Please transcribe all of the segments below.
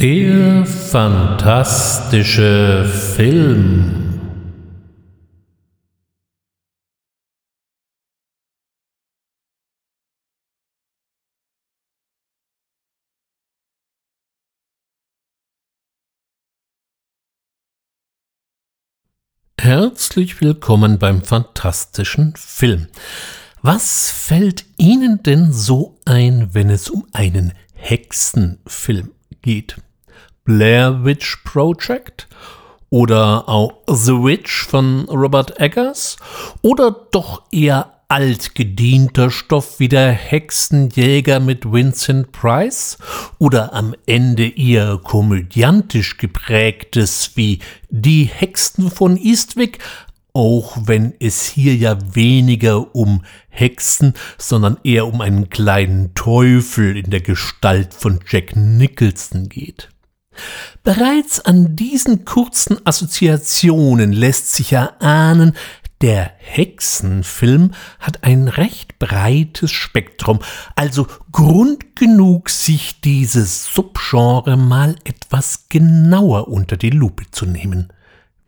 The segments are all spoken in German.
Der fantastische Film. Herzlich willkommen beim fantastischen Film. Was fällt Ihnen denn so ein, wenn es um einen Hexenfilm geht? Blair Witch Project oder auch The Witch von Robert Eggers oder doch eher altgedienter Stoff wie der Hexenjäger mit Vincent Price oder am Ende eher komödiantisch geprägtes wie Die Hexen von Eastwick, auch wenn es hier ja weniger um Hexen, sondern eher um einen kleinen Teufel in der Gestalt von Jack Nicholson geht. Bereits an diesen kurzen Assoziationen lässt sich erahnen, der Hexenfilm hat ein recht breites Spektrum, also Grund genug, sich dieses Subgenre mal etwas genauer unter die Lupe zu nehmen.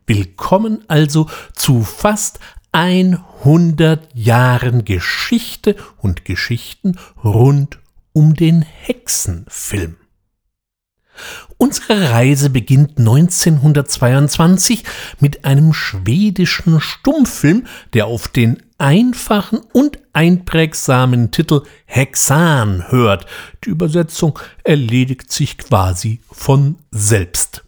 Willkommen also zu fast 100 Jahren Geschichte und Geschichten rund um den Hexenfilm. Unsere Reise beginnt 1922 mit einem schwedischen Stummfilm, der auf den einfachen und einprägsamen Titel Hexan hört. Die Übersetzung erledigt sich quasi von selbst.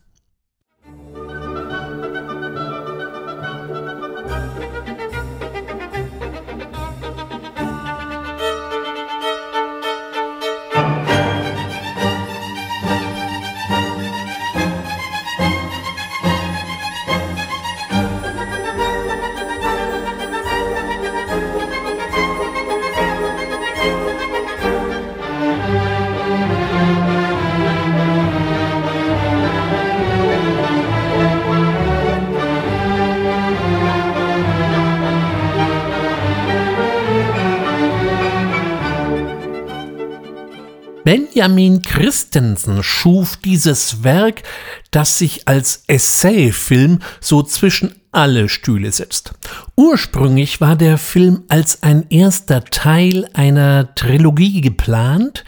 Benjamin Christensen schuf dieses Werk, das sich als Essayfilm so zwischen alle Stühle setzt. Ursprünglich war der Film als ein erster Teil einer Trilogie geplant,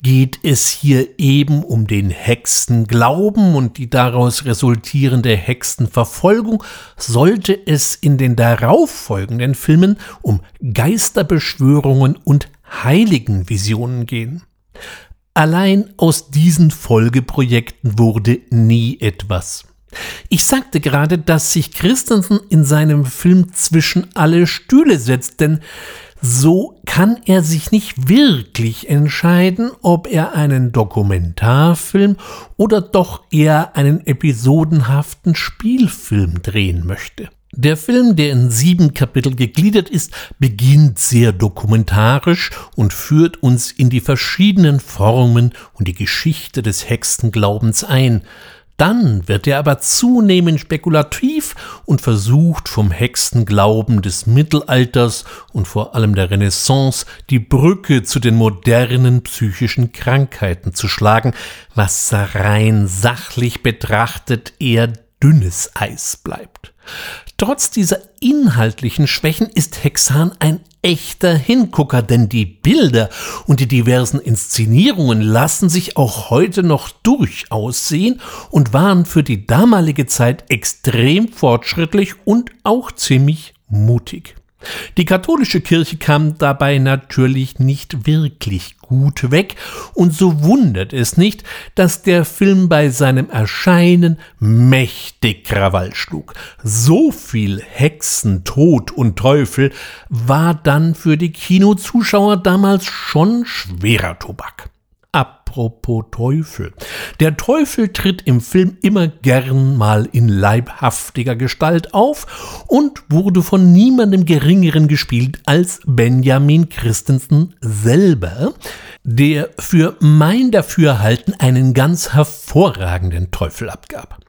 geht es hier eben um den Hexenglauben und die daraus resultierende Hexenverfolgung, sollte es in den darauffolgenden Filmen um Geisterbeschwörungen und Heiligenvisionen gehen. Allein aus diesen Folgeprojekten wurde nie etwas. Ich sagte gerade, dass sich Christensen in seinem Film zwischen alle Stühle setzt, denn so kann er sich nicht wirklich entscheiden, ob er einen Dokumentarfilm oder doch eher einen episodenhaften Spielfilm drehen möchte. Der Film, der in sieben Kapitel gegliedert ist, beginnt sehr dokumentarisch und führt uns in die verschiedenen Formen und die Geschichte des Hexenglaubens ein. Dann wird er aber zunehmend spekulativ und versucht vom Hexenglauben des Mittelalters und vor allem der Renaissance die Brücke zu den modernen psychischen Krankheiten zu schlagen, was rein sachlich betrachtet eher dünnes Eis bleibt. Trotz dieser inhaltlichen Schwächen ist Hexan ein echter Hingucker, denn die Bilder und die diversen Inszenierungen lassen sich auch heute noch durchaus sehen und waren für die damalige Zeit extrem fortschrittlich und auch ziemlich mutig. Die katholische Kirche kam dabei natürlich nicht wirklich gut weg, und so wundert es nicht, dass der Film bei seinem Erscheinen mächtig Krawall schlug. So viel Hexen, Tod und Teufel war dann für die Kinozuschauer damals schon schwerer Tobak. Apropos Teufel. Der Teufel tritt im Film immer gern mal in leibhaftiger Gestalt auf und wurde von niemandem geringeren gespielt als Benjamin Christensen selber, der für mein Dafürhalten einen ganz hervorragenden Teufel abgab.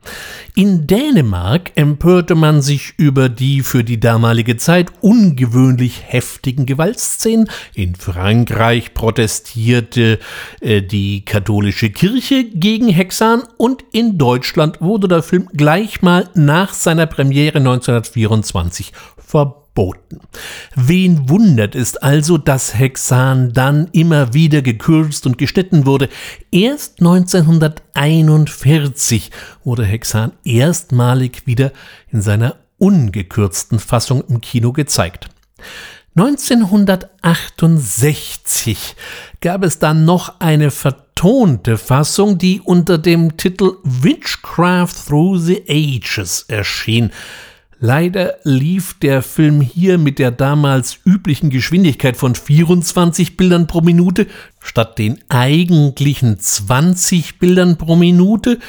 In Dänemark empörte man sich über die für die damalige Zeit ungewöhnlich heftigen Gewaltszenen. In Frankreich protestierte äh, die katholische Kirche gegen Hexan und in Deutschland wurde der Film gleich mal nach seiner Premiere 1924 verboten. Wen wundert es also, dass Hexan dann immer wieder gekürzt und geschnitten wurde? Erst 1941 wurde Hexan erstmalig wieder in seiner ungekürzten Fassung im Kino gezeigt. 1968 gab es dann noch eine vertonte Fassung, die unter dem Titel Witchcraft Through the Ages erschien. Leider lief der Film hier mit der damals üblichen Geschwindigkeit von 24 Bildern pro Minute statt den eigentlichen 20 Bildern pro Minute.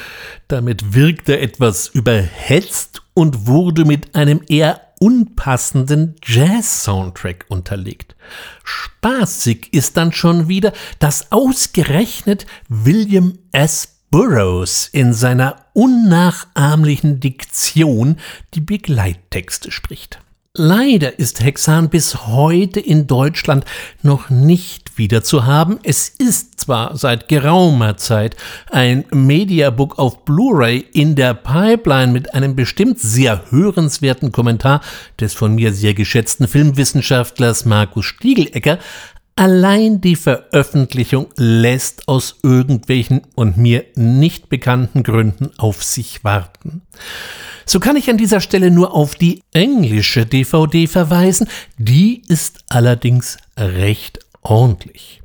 Damit wirkte er etwas überhetzt und wurde mit einem eher unpassenden Jazz-Soundtrack unterlegt. Spaßig ist dann schon wieder, dass ausgerechnet William S. Burroughs in seiner unnachahmlichen Diktion die Begleittexte spricht. Leider ist Hexan bis heute in Deutschland noch nicht wieder zu haben. Es ist zwar seit geraumer Zeit ein Mediabook auf Blu-ray in der Pipeline mit einem bestimmt sehr hörenswerten Kommentar des von mir sehr geschätzten Filmwissenschaftlers Markus Stiegelecker, Allein die Veröffentlichung lässt aus irgendwelchen und mir nicht bekannten Gründen auf sich warten. So kann ich an dieser Stelle nur auf die englische DVD verweisen, die ist allerdings recht ordentlich.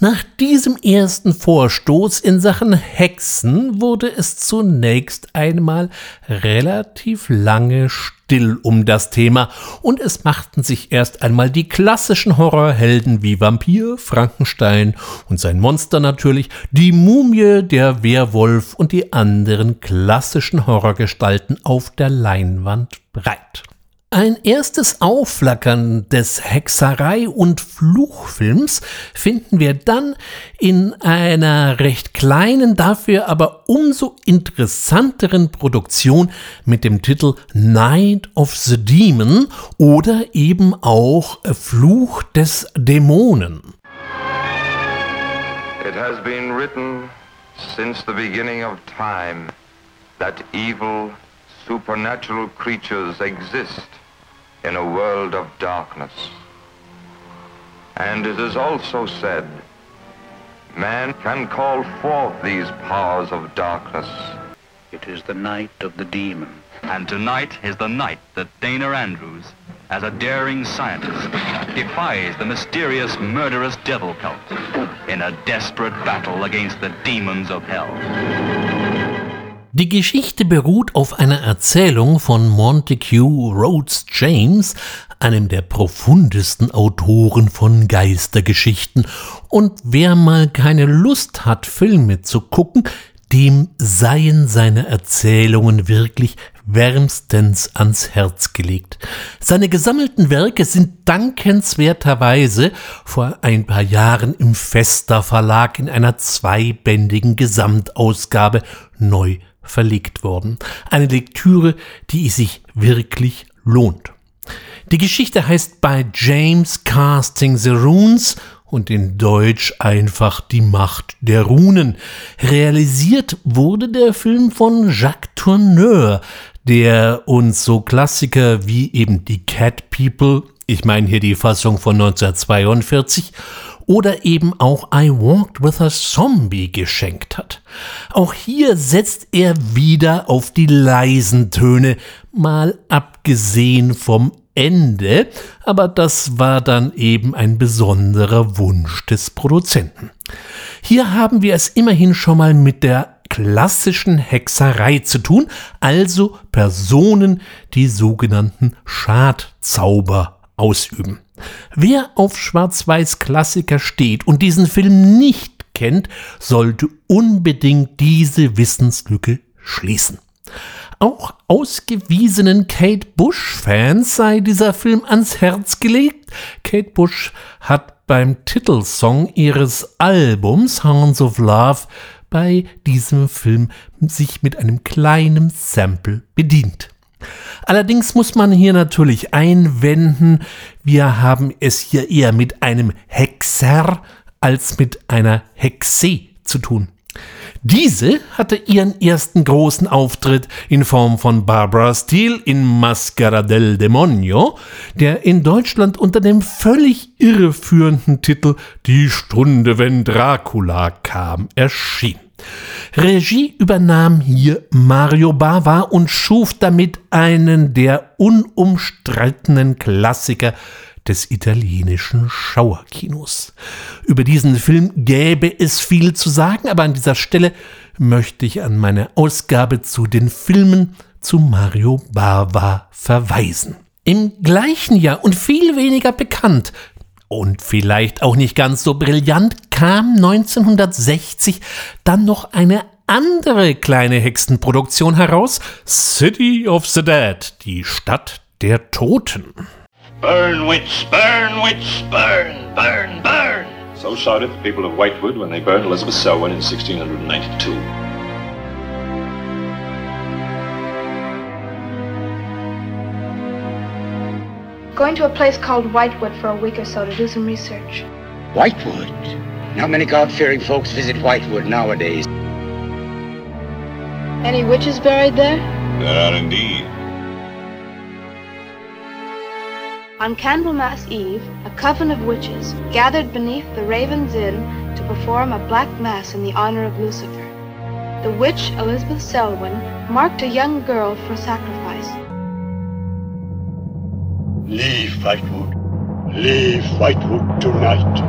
Nach diesem ersten Vorstoß in Sachen Hexen wurde es zunächst einmal relativ lange still um das Thema und es machten sich erst einmal die klassischen Horrorhelden wie Vampir, Frankenstein und sein Monster natürlich, die Mumie, der Werwolf und die anderen klassischen Horrorgestalten auf der Leinwand breit. Ein erstes Aufflackern des Hexerei- und Fluchfilms finden wir dann in einer recht kleinen, dafür aber umso interessanteren Produktion mit dem Titel Night of the Demon oder eben auch Fluch des Dämonen. It has been written since the beginning of time that evil supernatural creatures exist in a world of darkness. And it is also said, man can call forth these powers of darkness. It is the night of the demon. And tonight is the night that Dana Andrews, as a daring scientist, defies the mysterious murderous devil cult in a desperate battle against the demons of hell. Die Geschichte beruht auf einer Erzählung von Montague Rhodes James, einem der profundesten Autoren von Geistergeschichten. Und wer mal keine Lust hat, Filme zu gucken, dem seien seine Erzählungen wirklich wärmstens ans Herz gelegt. Seine gesammelten Werke sind dankenswerterweise vor ein paar Jahren im Fester Verlag in einer zweibändigen Gesamtausgabe neu verlegt worden. Eine Lektüre, die sich wirklich lohnt. Die Geschichte heißt bei James Casting the Runes und in Deutsch einfach die Macht der Runen. Realisiert wurde der Film von Jacques Tourneur, der uns so Klassiker wie eben die Cat People, ich meine hier die Fassung von 1942, oder eben auch I Walked with a Zombie geschenkt hat. Auch hier setzt er wieder auf die leisen Töne, mal abgesehen vom Ende, aber das war dann eben ein besonderer Wunsch des Produzenten. Hier haben wir es immerhin schon mal mit der klassischen Hexerei zu tun, also Personen, die sogenannten Schadzauber ausüben. Wer auf Schwarz-Weiß-Klassiker steht und diesen Film nicht kennt, sollte unbedingt diese Wissenslücke schließen. Auch ausgewiesenen Kate Bush-Fans sei dieser Film ans Herz gelegt. Kate Bush hat beim Titelsong ihres Albums Hounds of Love bei diesem Film sich mit einem kleinen Sample bedient. Allerdings muss man hier natürlich einwenden, wir haben es hier eher mit einem Hexer als mit einer Hexe zu tun. Diese hatte ihren ersten großen Auftritt in Form von Barbara Steele in Mascara del Demonio, der in Deutschland unter dem völlig irreführenden Titel Die Stunde, wenn Dracula kam, erschien. Regie übernahm hier Mario Bava und schuf damit einen der unumstrittenen Klassiker des italienischen Schauerkinos. Über diesen Film gäbe es viel zu sagen, aber an dieser Stelle möchte ich an meine Ausgabe zu den Filmen zu Mario Bava verweisen. Im gleichen Jahr und viel weniger bekannt und vielleicht auch nicht ganz so brillant kam 1960 dann noch eine andere kleine Hexenproduktion heraus, City of the Dead, die Stadt der Toten. Burn, witch, burn, witch, burn, burn, burn. So shouted the people of Whitewood when they burned Elizabeth Selwyn in 1692. Going to a place called Whitewood for a week or so to do some research. Whitewood? Not many God-fearing folks visit Whitewood nowadays. Any witches buried there? There are indeed. On Candlemas Eve, a coven of witches gathered beneath the Raven's Inn to perform a black mass in the honor of Lucifer. The witch, Elizabeth Selwyn, marked a young girl for sacrifice. Leave Whitewood. Leave Whitewood tonight.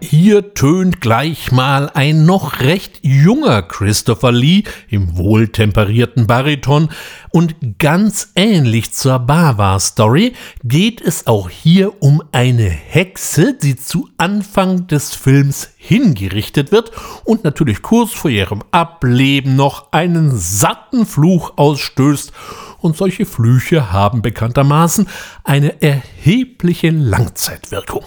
Hier tönt gleich mal ein noch recht junger Christopher Lee im wohltemperierten Bariton und ganz ähnlich zur Bava-Story geht es auch hier um eine Hexe, die zu Anfang des Films hingerichtet wird und natürlich kurz vor ihrem Ableben noch einen satten Fluch ausstößt und solche Flüche haben bekanntermaßen eine erhebliche Langzeitwirkung.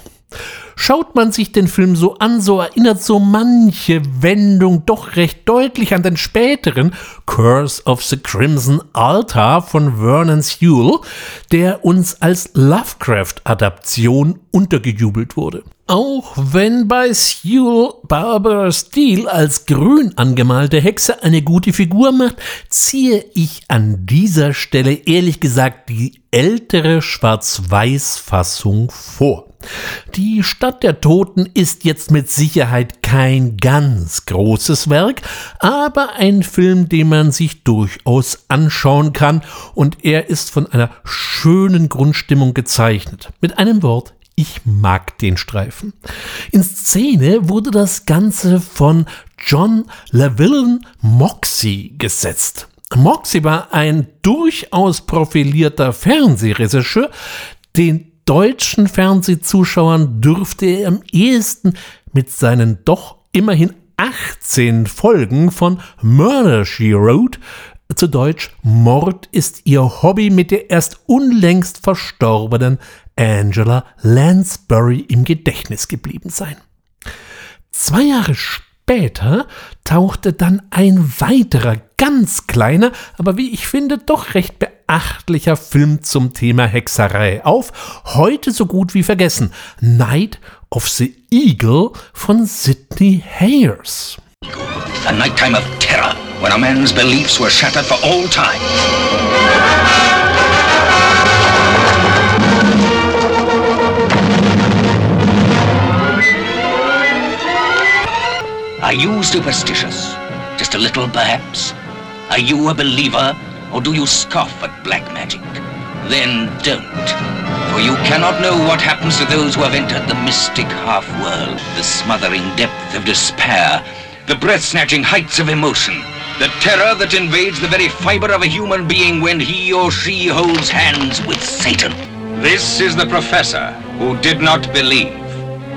Schaut man sich den Film so an, so erinnert so manche Wendung doch recht deutlich an den späteren Curse of the Crimson Altar von Vernon Sewell, der uns als Lovecraft-Adaption untergejubelt wurde. Auch wenn bei Sewell Barbara Steele als grün angemalte Hexe eine gute Figur macht, ziehe ich an dieser Stelle ehrlich gesagt die ältere Schwarz-Weiß-Fassung vor. Die Stadt der Toten ist jetzt mit Sicherheit kein ganz großes Werk, aber ein Film, den man sich durchaus anschauen kann und er ist von einer schönen Grundstimmung gezeichnet. Mit einem Wort, ich mag den Streifen. In Szene wurde das Ganze von John Llewellyn Moxie gesetzt. Moxie war ein durchaus profilierter Fernsehregisseur, den deutschen Fernsehzuschauern dürfte er am ehesten mit seinen doch immerhin 18 Folgen von Murder She Wrote, zu Deutsch Mord ist ihr Hobby mit der erst unlängst verstorbenen Angela Lansbury im Gedächtnis geblieben sein. Zwei Jahre später tauchte dann ein weiterer, ganz kleiner, aber wie ich finde, doch recht beeindruckender beachtlicher Film zum Thema Hexerei auf, heute so gut wie vergessen. Night of the Eagle von Sidney Hayers. A nighttime of terror when a man's beliefs were shattered for all time. Are you superstitious? Just a little, perhaps? Are you a believer Or do you scoff at black magic? Then don't. For you cannot know what happens to those who have entered the mystic half-world, the smothering depth of despair, the breath-snatching heights of emotion, the terror that invades the very fiber of a human being when he or she holds hands with Satan. This is the professor who did not believe.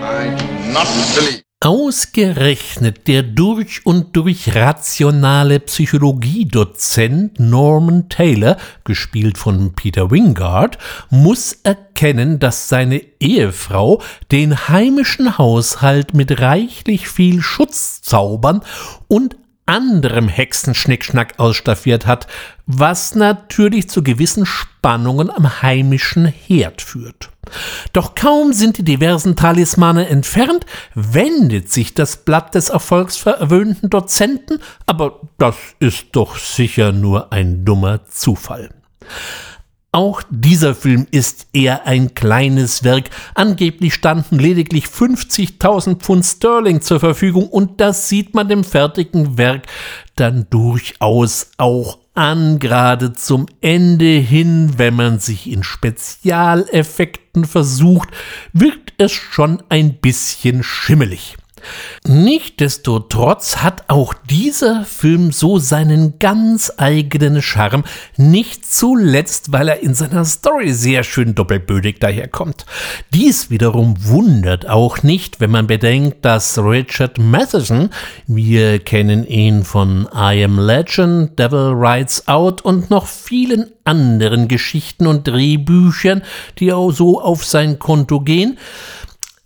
I do not believe. Ausgerechnet der durch und durch rationale Psychologiedozent Norman Taylor, gespielt von Peter Wingard, muss erkennen, dass seine Ehefrau den heimischen Haushalt mit reichlich viel Schutzzaubern und anderem Hexenschnickschnack ausstaffiert hat, was natürlich zu gewissen Spannungen am heimischen Herd führt. Doch kaum sind die diversen Talismane entfernt, wendet sich das Blatt des erfolgsverwöhnten Dozenten, aber das ist doch sicher nur ein dummer Zufall. Auch dieser Film ist eher ein kleines Werk. Angeblich standen lediglich 50.000 Pfund Sterling zur Verfügung und das sieht man dem fertigen Werk dann durchaus auch an, gerade zum Ende hin, wenn man sich in Spezialeffekten versucht, wirkt es schon ein bisschen schimmelig. Nichtsdestotrotz hat auch dieser Film so seinen ganz eigenen Charme, nicht zuletzt, weil er in seiner Story sehr schön doppelbödig daherkommt. Dies wiederum wundert auch nicht, wenn man bedenkt, dass Richard Matheson, wir kennen ihn von I Am Legend, Devil Rides Out und noch vielen anderen Geschichten und Drehbüchern, die auch so auf sein Konto gehen,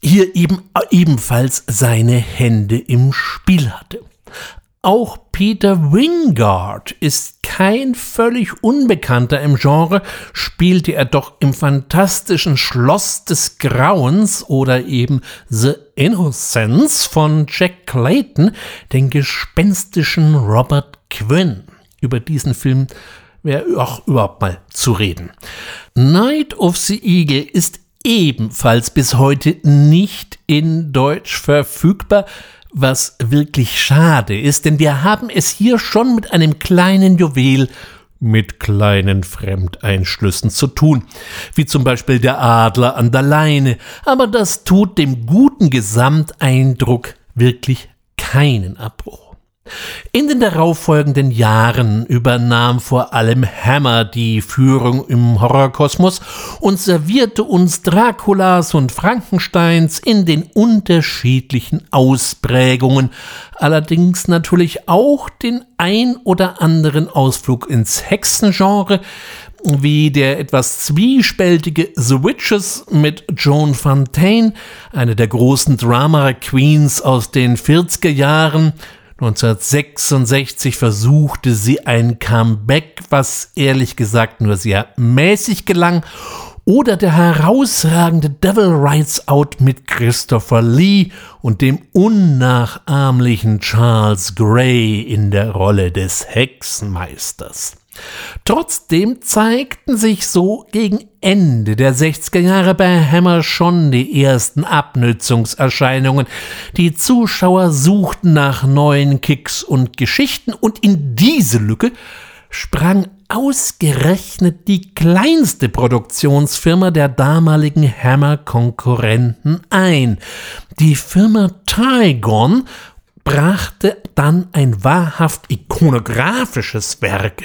hier eben ebenfalls seine Hände im Spiel hatte. Auch Peter Wingard ist kein völlig Unbekannter im Genre, spielte er doch im fantastischen Schloss des Grauens oder eben The Innocence von Jack Clayton den gespenstischen Robert Quinn. Über diesen Film wäre auch überhaupt mal zu reden. Night of the Eagle ist ebenfalls bis heute nicht in Deutsch verfügbar, was wirklich schade ist, denn wir haben es hier schon mit einem kleinen Juwel mit kleinen Fremdeinschlüssen zu tun, wie zum Beispiel der Adler an der Leine, aber das tut dem guten Gesamteindruck wirklich keinen Abbruch. In den darauffolgenden Jahren übernahm vor allem Hammer die Führung im Horrorkosmos und servierte uns Draculas und Frankensteins in den unterschiedlichen Ausprägungen, allerdings natürlich auch den ein oder anderen Ausflug ins Hexengenre, wie der etwas zwiespältige The Witches mit Joan Fontaine, eine der großen Drama Queens aus den 40er Jahren, 1966 versuchte sie ein Comeback, was ehrlich gesagt nur sehr mäßig gelang. Oder der herausragende Devil Rides Out mit Christopher Lee und dem unnachahmlichen Charles Gray in der Rolle des Hexenmeisters. Trotzdem zeigten sich so gegen Ende der 60er Jahre bei Hammer schon die ersten Abnützungserscheinungen. Die Zuschauer suchten nach neuen Kicks und Geschichten und in diese Lücke sprang ausgerechnet die kleinste Produktionsfirma der damaligen Hammer-Konkurrenten ein. Die Firma Tygon brachte dann ein wahrhaft ikonografisches Werk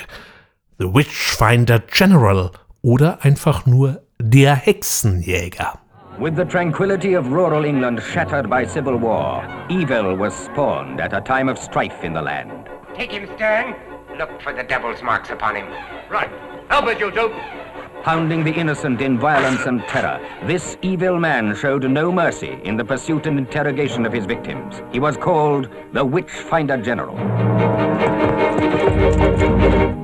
The Witchfinder General oder einfach nur der Hexenjäger. With the tranquility of rural England shattered by civil war, evil was spawned at a time of strife in the land. Take him, Stern. Look for the devil's marks upon him. Right. Help us, you two. Pounding the innocent in violence and terror, this evil man showed no mercy in the pursuit and interrogation of his victims. He was called the Witchfinder General.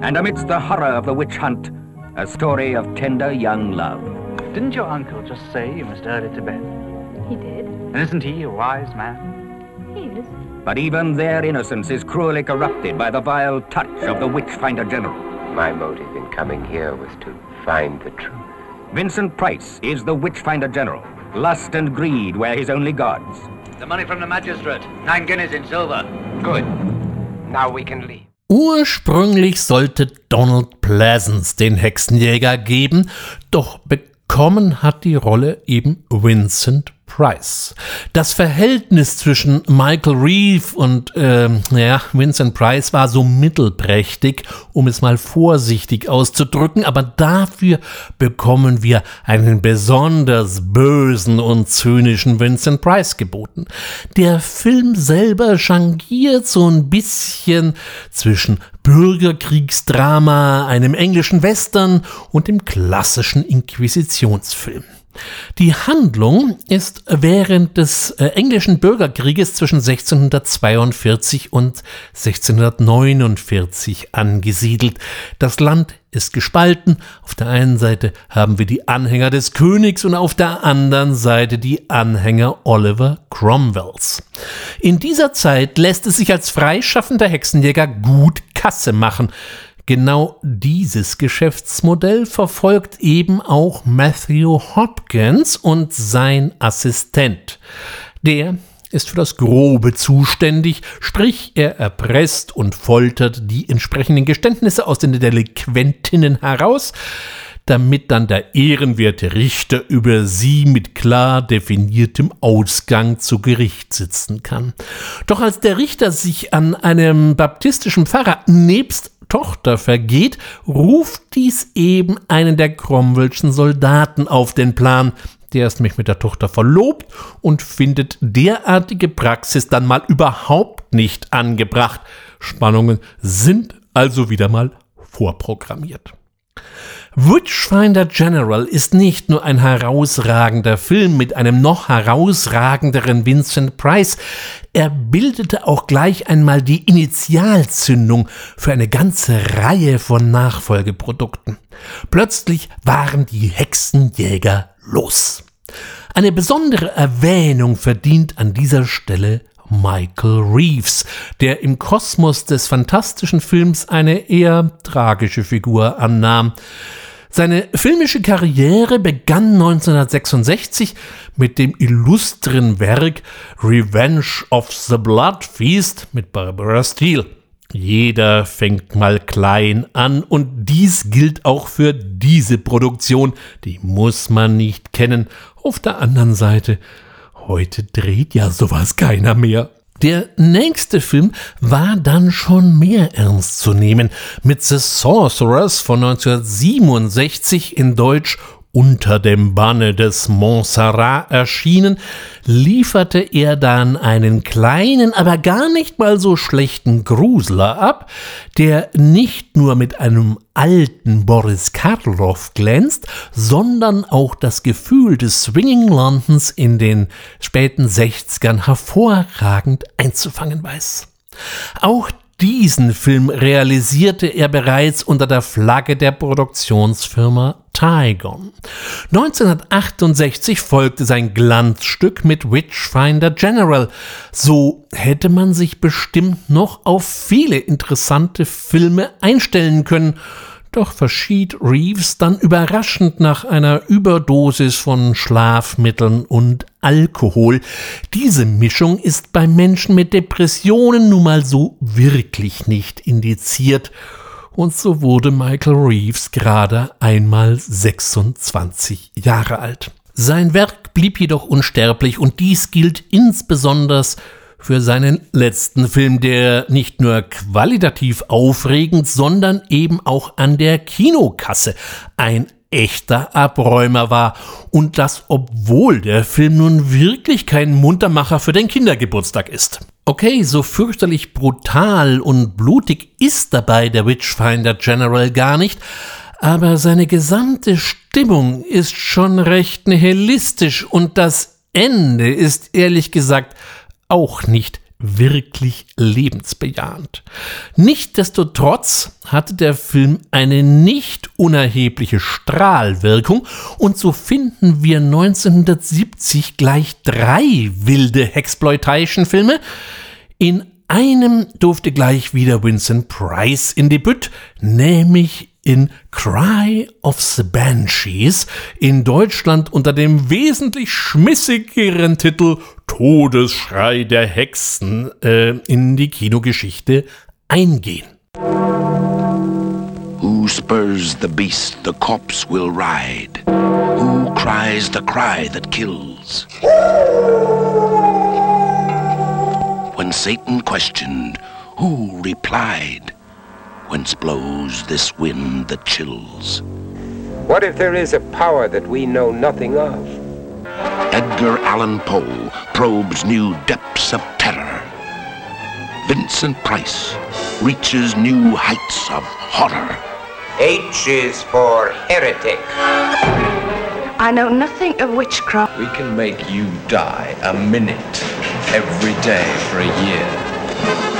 And amidst the horror of the witch hunt, a story of tender young love. Didn't your uncle just say you must early to bed? He did. And isn't he a wise man? He is. But even their innocence is cruelly corrupted by the vile touch of the Witchfinder General. My motive in coming here was to find the truth. Vincent Price is the Witchfinder General. Lust and greed were his only gods. The money from the magistrate. Nine guineas in silver. Good. Now we can leave. Ursprünglich sollte Donald Pleasance den Hexenjäger geben, doch bekommen hat die Rolle eben Vincent Price. Das Verhältnis zwischen Michael Reeve und äh, ja, Vincent Price war so mittelprächtig, um es mal vorsichtig auszudrücken, aber dafür bekommen wir einen besonders bösen und zynischen Vincent Price geboten. Der Film selber changiert so ein bisschen zwischen Bürgerkriegsdrama, einem englischen Western und dem klassischen Inquisitionsfilm. Die Handlung ist während des äh, englischen Bürgerkrieges zwischen 1642 und 1649 angesiedelt. Das Land ist gespalten. Auf der einen Seite haben wir die Anhänger des Königs und auf der anderen Seite die Anhänger Oliver Cromwells. In dieser Zeit lässt es sich als freischaffender Hexenjäger gut Kasse machen. Genau dieses Geschäftsmodell verfolgt eben auch Matthew Hopkins und sein Assistent. Der ist für das Grobe zuständig, sprich er erpresst und foltert die entsprechenden Geständnisse aus den Delinquentinnen heraus, damit dann der ehrenwerte Richter über sie mit klar definiertem Ausgang zu Gericht sitzen kann. Doch als der Richter sich an einem baptistischen Pfarrer nebst Tochter vergeht, ruft dies eben einen der Cromwellschen Soldaten auf den Plan. Der ist mich mit der Tochter verlobt und findet derartige Praxis dann mal überhaupt nicht angebracht. Spannungen sind also wieder mal vorprogrammiert. Witchfinder General ist nicht nur ein herausragender Film mit einem noch herausragenderen Vincent Price, er bildete auch gleich einmal die Initialzündung für eine ganze Reihe von Nachfolgeprodukten. Plötzlich waren die Hexenjäger los. Eine besondere Erwähnung verdient an dieser Stelle Michael Reeves, der im Kosmos des fantastischen Films eine eher tragische Figur annahm. Seine filmische Karriere begann 1966 mit dem illustren Werk Revenge of the Blood Feast mit Barbara Steele. Jeder fängt mal klein an und dies gilt auch für diese Produktion. Die muss man nicht kennen. Auf der anderen Seite, heute dreht ja sowas keiner mehr. Der nächste Film war dann schon mehr ernst zu nehmen. Mit The Sorcerers von 1967 in Deutsch unter dem Banne des Montserrat erschienen, lieferte er dann einen kleinen, aber gar nicht mal so schlechten Grusler ab, der nicht nur mit einem alten Boris Karloff glänzt, sondern auch das Gefühl des Swinging Londons in den späten 60ern hervorragend einzufangen weiß. Auch diesen Film realisierte er bereits unter der Flagge der Produktionsfirma Tygon. 1968 folgte sein Glanzstück mit Witchfinder General. So hätte man sich bestimmt noch auf viele interessante Filme einstellen können doch verschied Reeves dann überraschend nach einer Überdosis von Schlafmitteln und Alkohol. Diese Mischung ist bei Menschen mit Depressionen nun mal so wirklich nicht indiziert. Und so wurde Michael Reeves gerade einmal 26 Jahre alt. Sein Werk blieb jedoch unsterblich und dies gilt insbesondere für seinen letzten Film, der nicht nur qualitativ aufregend, sondern eben auch an der Kinokasse ein echter Abräumer war. Und das, obwohl der Film nun wirklich kein Muntermacher für den Kindergeburtstag ist. Okay, so fürchterlich brutal und blutig ist dabei der Witchfinder General gar nicht, aber seine gesamte Stimmung ist schon recht nihilistisch und das Ende ist ehrlich gesagt auch nicht wirklich lebensbejahend. Nichtsdestotrotz hatte der Film eine nicht unerhebliche Strahlwirkung und so finden wir 1970 gleich drei wilde Hexploitation-Filme. In einem durfte gleich wieder Vincent Price in Debüt, nämlich in Cry of the Banshees in Deutschland unter dem wesentlich schmissigeren Titel Todesschrei der Hexen äh, in die Kinogeschichte eingehen. Who spurs the beast the corpse will ride? Who cries the cry that kills? When Satan questioned, who replied? Whence blows this wind that chills. What if there is a power that we know nothing of? Edgar Allan Poe probes new depths of terror. Vincent Price reaches new heights of horror. H is for heretic. I know nothing of witchcraft. We can make you die a minute every day for a year.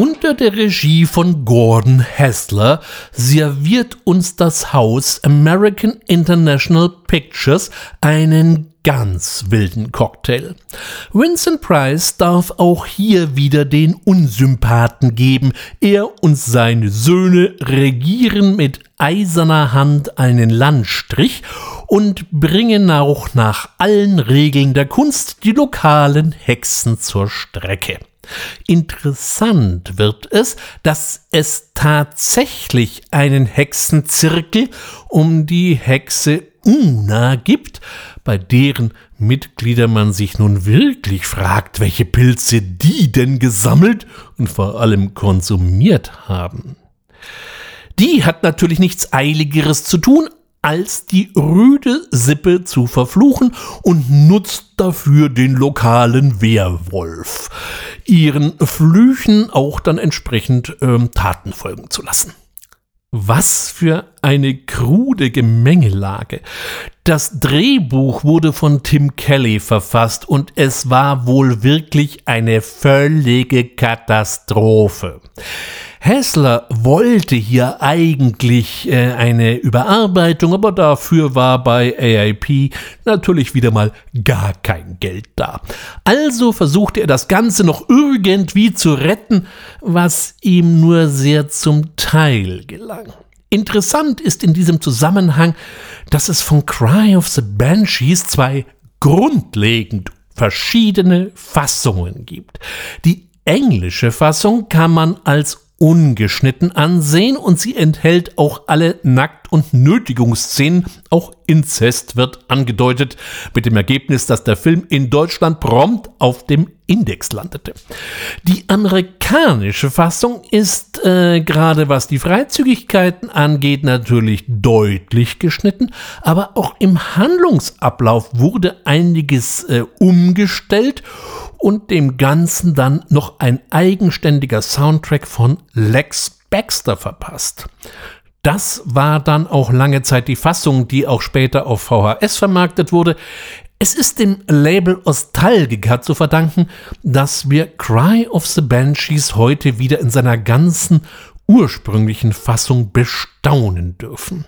Unter der Regie von Gordon Hessler serviert uns das Haus American International Pictures einen ganz wilden Cocktail. Vincent Price darf auch hier wieder den Unsympathen geben. Er und seine Söhne regieren mit eiserner Hand einen Landstrich und bringen auch nach allen Regeln der Kunst die lokalen Hexen zur Strecke. Interessant wird es, dass es tatsächlich einen Hexenzirkel um die Hexe Una gibt, bei deren Mitglieder man sich nun wirklich fragt, welche Pilze die denn gesammelt und vor allem konsumiert haben. Die hat natürlich nichts Eiligeres zu tun, als die rüde Sippe zu verfluchen und nutzt dafür den lokalen Werwolf, ihren Flüchen auch dann entsprechend ähm, Taten folgen zu lassen. Was für eine krude Gemengelage. Das Drehbuch wurde von Tim Kelly verfasst und es war wohl wirklich eine völlige Katastrophe. Hessler wollte hier eigentlich äh, eine Überarbeitung, aber dafür war bei AIP natürlich wieder mal gar kein Geld da. Also versuchte er das Ganze noch irgendwie zu retten, was ihm nur sehr zum Teil gelang. Interessant ist in diesem Zusammenhang, dass es von Cry of the Banshees zwei grundlegend verschiedene Fassungen gibt. Die englische Fassung kann man als ungeschnitten ansehen und sie enthält auch alle Nackt- und Nötigungsszenen. Auch Inzest wird angedeutet, mit dem Ergebnis, dass der Film in Deutschland prompt auf dem Index landete. Die amerikanische Fassung ist äh, gerade was die Freizügigkeiten angeht natürlich deutlich geschnitten, aber auch im Handlungsablauf wurde einiges äh, umgestellt und dem Ganzen dann noch ein eigenständiger Soundtrack von Lex Baxter verpasst. Das war dann auch lange Zeit die Fassung, die auch später auf VHS vermarktet wurde. Es ist dem Label Ostalgica zu verdanken, dass wir Cry of the Banshees heute wieder in seiner ganzen ursprünglichen Fassung bestaunen dürfen.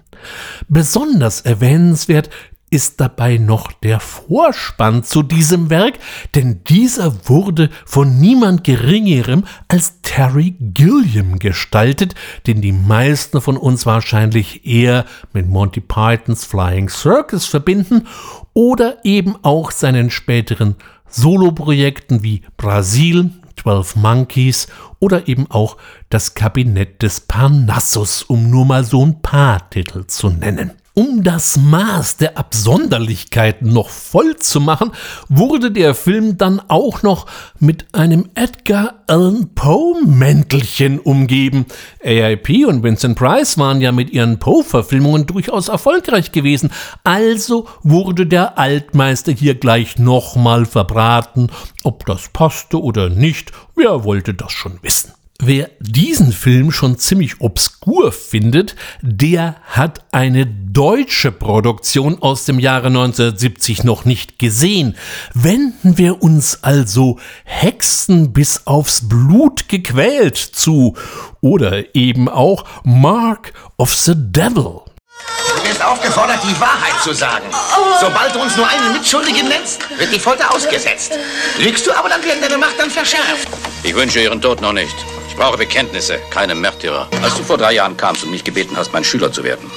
Besonders erwähnenswert ist dabei noch der Vorspann zu diesem Werk, denn dieser wurde von niemand Geringerem als Terry Gilliam gestaltet, den die meisten von uns wahrscheinlich eher mit Monty Pythons Flying Circus verbinden oder eben auch seinen späteren Soloprojekten wie Brasil, 12 Monkeys oder eben auch das Kabinett des Parnassus, um nur mal so ein paar Titel zu nennen. Um das Maß der Absonderlichkeiten noch voll zu machen, wurde der Film dann auch noch mit einem Edgar Allan Poe Mäntelchen umgeben. AIP und Vincent Price waren ja mit ihren Poe-Verfilmungen durchaus erfolgreich gewesen, also wurde der Altmeister hier gleich nochmal verbraten. Ob das passte oder nicht, wer wollte das schon wissen? Wer diesen Film schon ziemlich obskur findet, der hat eine deutsche Produktion aus dem Jahre 1970 noch nicht gesehen. Wenden wir uns also Hexen bis aufs Blut gequält zu oder eben auch Mark of the Devil. Du wirst aufgefordert, die Wahrheit zu sagen. Sobald du uns nur einen Mitschuldigen nennst, wird die Folter ausgesetzt. Lügst du aber, dann werden deine Macht dann verschärft. Ich wünsche Ihren Tod noch nicht. Ich brauche Bekenntnisse, keine Märtyrer. Als du vor drei Jahren kamst und mich gebeten hast, mein Schüler zu werden,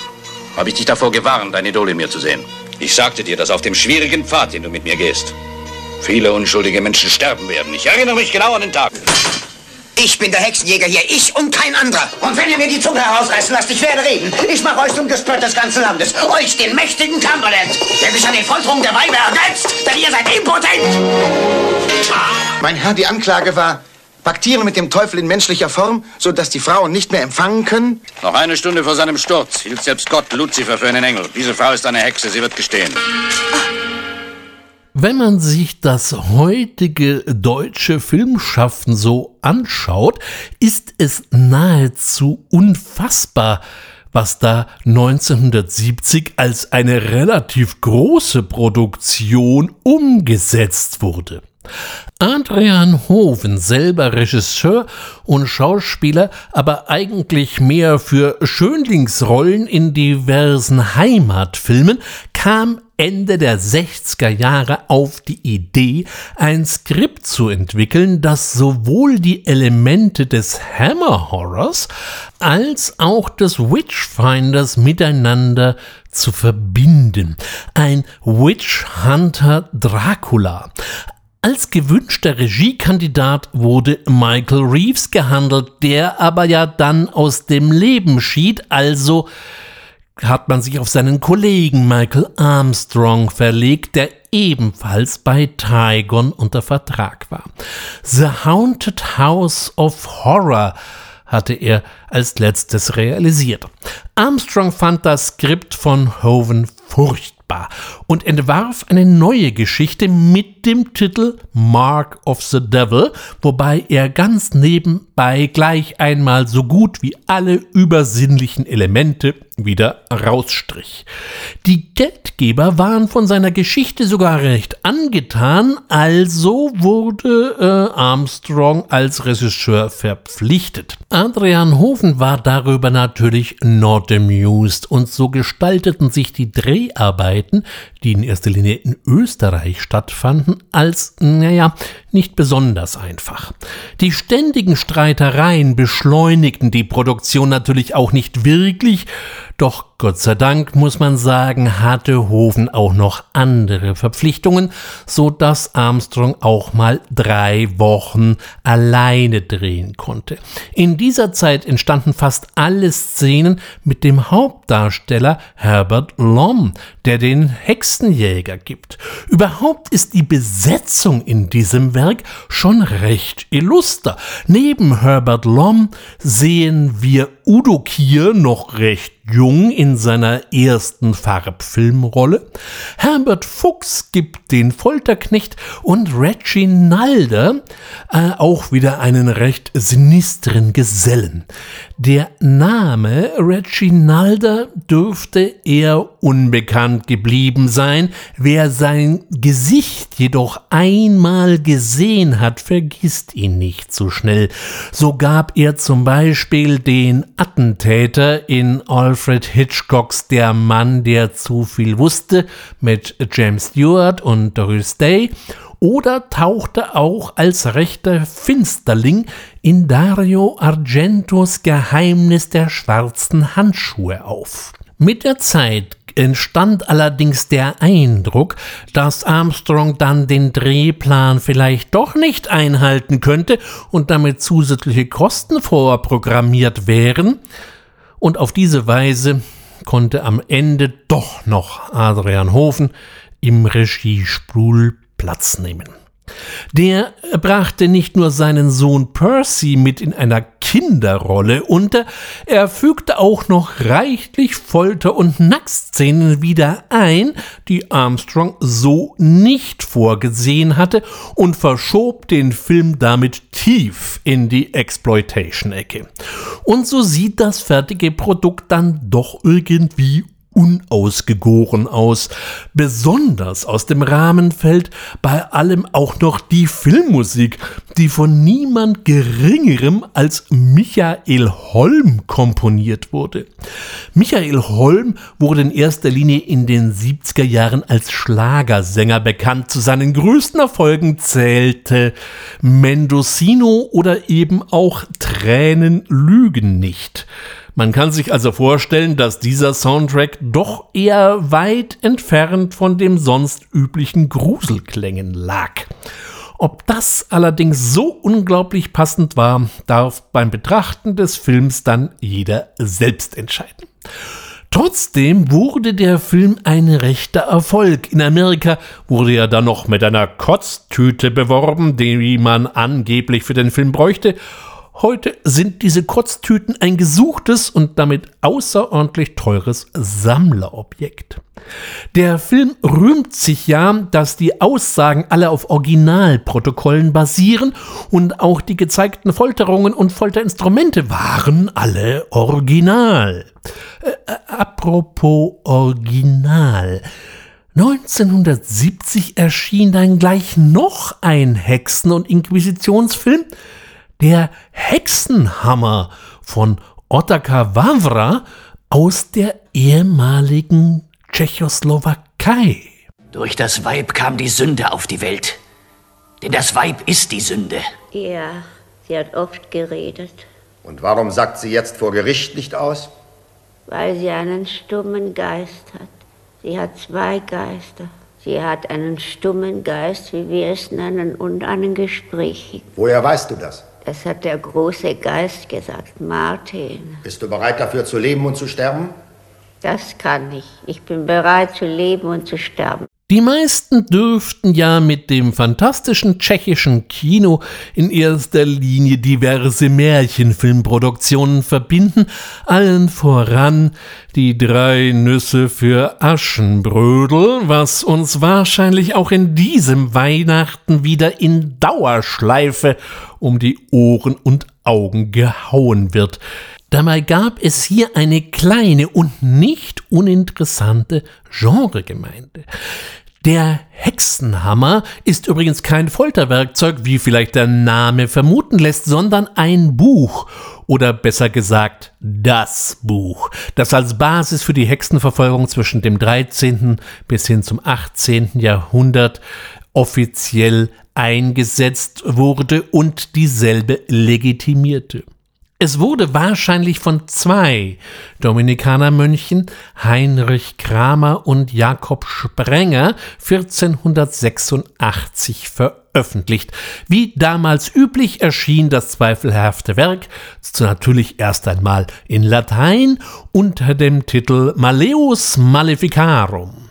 habe ich dich davor gewarnt, dein Idol in mir zu sehen. Ich sagte dir, dass auf dem schwierigen Pfad, den du mit mir gehst, viele unschuldige Menschen sterben werden. Ich erinnere mich genau an den Tag. Ich bin der Hexenjäger hier, ich und kein anderer. Und wenn ihr mir die Zunge herausreißen lasst, ich werde reden. Ich mache euch zum Gespött des ganzen Landes. Euch, den mächtigen Cumberland, der sich an den Folterungen der Weiber ergötzt, denn ihr seid impotent. Mein Herr, die Anklage war, Paktieren mit dem Teufel in menschlicher Form, so dass die Frauen nicht mehr empfangen können? Noch eine Stunde vor seinem Sturz hielt selbst Gott Luzifer für einen Engel. Diese Frau ist eine Hexe, sie wird gestehen. Wenn man sich das heutige deutsche Filmschaffen so anschaut, ist es nahezu unfassbar, was da 1970 als eine relativ große Produktion umgesetzt wurde. Adrian Hoven, selber Regisseur und Schauspieler, aber eigentlich mehr für Schönlingsrollen in diversen Heimatfilmen, kam Ende der 60er Jahre auf die Idee, ein Skript zu entwickeln, das sowohl die Elemente des Hammer Horrors als auch des Witchfinders miteinander zu verbinden. Ein Witch Hunter Dracula. Als gewünschter Regiekandidat wurde Michael Reeves gehandelt, der aber ja dann aus dem Leben schied, also hat man sich auf seinen Kollegen Michael Armstrong verlegt, der ebenfalls bei Tygon unter Vertrag war. The Haunted House of Horror hatte er als letztes realisiert. Armstrong fand das Skript von Hoven furchtbar und entwarf eine neue Geschichte mit dem Titel Mark of the Devil, wobei er ganz nebenbei gleich einmal so gut wie alle übersinnlichen Elemente wieder rausstrich. Die Geldgeber waren von seiner Geschichte sogar recht angetan, also wurde äh, Armstrong als Regisseur verpflichtet. Adrian Hofen war darüber natürlich not amused und so gestalteten sich die Dreharbeiten, die in erster Linie in Österreich stattfanden, als, naja, nicht besonders einfach. Die ständigen Streitereien beschleunigten die Produktion natürlich auch nicht wirklich, doch Gott sei Dank muss man sagen, hatte Hofen auch noch andere Verpflichtungen, so dass Armstrong auch mal drei Wochen alleine drehen konnte. In dieser Zeit entstanden fast alle Szenen mit dem Hauptdarsteller Herbert Lom, der den Hexenjäger gibt. Überhaupt ist die Besetzung in diesem Werk schon recht illuster. Neben Herbert Lom sehen wir Udo Kier noch recht jung in seiner ersten Farbfilmrolle. Herbert Fuchs gibt den Folterknecht und Reggie äh, auch wieder einen recht sinistren Gesellen. Der Name Reggie Nalder dürfte eher unbekannt geblieben sein. Wer sein Gesicht jedoch einmal gesehen hat, vergisst ihn nicht so schnell. So gab er zum Beispiel den Attentäter in Alfred Hitchcocks Der Mann, der zu viel wusste mit James Stewart und Doris Day oder tauchte auch als rechter Finsterling in Dario Argentos Geheimnis der schwarzen Handschuhe auf. Mit der Zeit entstand allerdings der Eindruck, dass Armstrong dann den Drehplan vielleicht doch nicht einhalten könnte und damit zusätzliche Kosten vorprogrammiert wären, und auf diese Weise konnte am Ende doch noch Adrian Hofen im Regiestuhl Platz nehmen. Der brachte nicht nur seinen Sohn Percy mit in einer Kinderrolle unter, er fügte auch noch reichlich Folter- und Nacktszenen wieder ein, die Armstrong so nicht vorgesehen hatte und verschob den Film damit tief in die Exploitation-Ecke. Und so sieht das fertige Produkt dann doch irgendwie unausgegoren aus. Besonders aus dem Rahmen fällt bei allem auch noch die Filmmusik, die von niemand Geringerem als Michael Holm komponiert wurde. Michael Holm wurde in erster Linie in den 70er Jahren als Schlagersänger bekannt. Zu seinen größten Erfolgen zählte Mendocino oder eben auch Tränen lügen nicht. Man kann sich also vorstellen, dass dieser Soundtrack doch eher weit entfernt von dem sonst üblichen Gruselklängen lag. Ob das allerdings so unglaublich passend war, darf beim Betrachten des Films dann jeder selbst entscheiden. Trotzdem wurde der Film ein rechter Erfolg. In Amerika wurde er dann noch mit einer Kotztüte beworben, die man angeblich für den Film bräuchte Heute sind diese Kotztüten ein gesuchtes und damit außerordentlich teures Sammlerobjekt. Der Film rühmt sich ja, dass die Aussagen alle auf Originalprotokollen basieren und auch die gezeigten Folterungen und Folterinstrumente waren alle original. Äh, äh apropos Original. 1970 erschien dann gleich noch ein Hexen- und Inquisitionsfilm, der Hexenhammer von Otakar Wawra aus der ehemaligen Tschechoslowakei. Durch das Weib kam die Sünde auf die Welt. Denn das Weib ist die Sünde. Ja, sie hat oft geredet. Und warum sagt sie jetzt vor Gericht nicht aus? Weil sie einen stummen Geist hat. Sie hat zwei Geister. Sie hat einen stummen Geist, wie wir es nennen, und einen Gesprächigen. Woher weißt du das? Das hat der große Geist gesagt, Martin. Bist du bereit dafür zu leben und zu sterben? Das kann ich. Ich bin bereit zu leben und zu sterben. Die meisten dürften ja mit dem fantastischen tschechischen Kino in erster Linie diverse Märchenfilmproduktionen verbinden, allen voran die drei Nüsse für Aschenbrödel, was uns wahrscheinlich auch in diesem Weihnachten wieder in Dauerschleife um die Ohren und Augen gehauen wird. Dabei gab es hier eine kleine und nicht uninteressante Genregemeinde. Der Hexenhammer ist übrigens kein Folterwerkzeug, wie vielleicht der Name vermuten lässt, sondern ein Buch oder besser gesagt das Buch, das als Basis für die Hexenverfolgung zwischen dem 13. bis hin zum 18. Jahrhundert offiziell eingesetzt wurde und dieselbe legitimierte. Es wurde wahrscheinlich von zwei Dominikanermönchen, Heinrich Kramer und Jakob Sprenger, 1486 veröffentlicht. Wie damals üblich erschien das zweifelhafte Werk natürlich erst einmal in Latein unter dem Titel Maleus Maleficarum.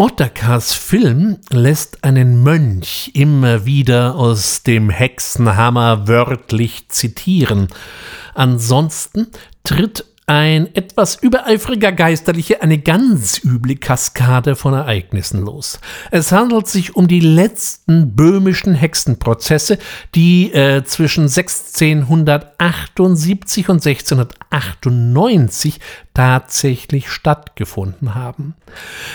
Ottakars Film lässt einen Mönch immer wieder aus dem Hexenhammer wörtlich zitieren. Ansonsten tritt ein etwas übereifriger Geisterliche eine ganz üble Kaskade von Ereignissen los. Es handelt sich um die letzten böhmischen Hexenprozesse, die äh, zwischen 1678 und 1698 tatsächlich stattgefunden haben.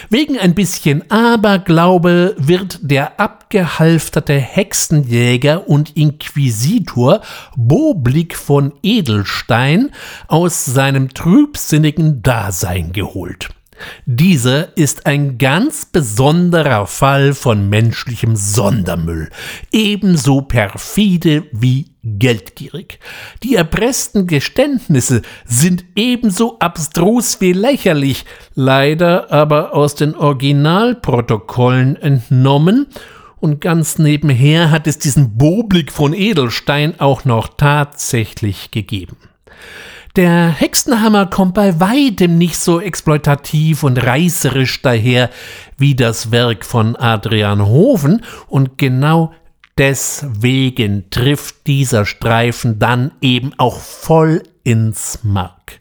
Wegen ein bisschen Aberglaube wird der abgehalfterte Hexenjäger und Inquisitor Boblick von Edelstein aus seinem trübsinnigen Dasein geholt. Dieser ist ein ganz besonderer Fall von menschlichem Sondermüll, ebenso perfide wie geldgierig. Die erpressten Geständnisse sind ebenso abstrus wie lächerlich, leider aber aus den Originalprotokollen entnommen, und ganz nebenher hat es diesen Boblick von Edelstein auch noch tatsächlich gegeben. Der Hexenhammer kommt bei weitem nicht so exploitativ und reißerisch daher wie das Werk von Adrian Hofen und genau deswegen trifft dieser Streifen dann eben auch voll ins Mark.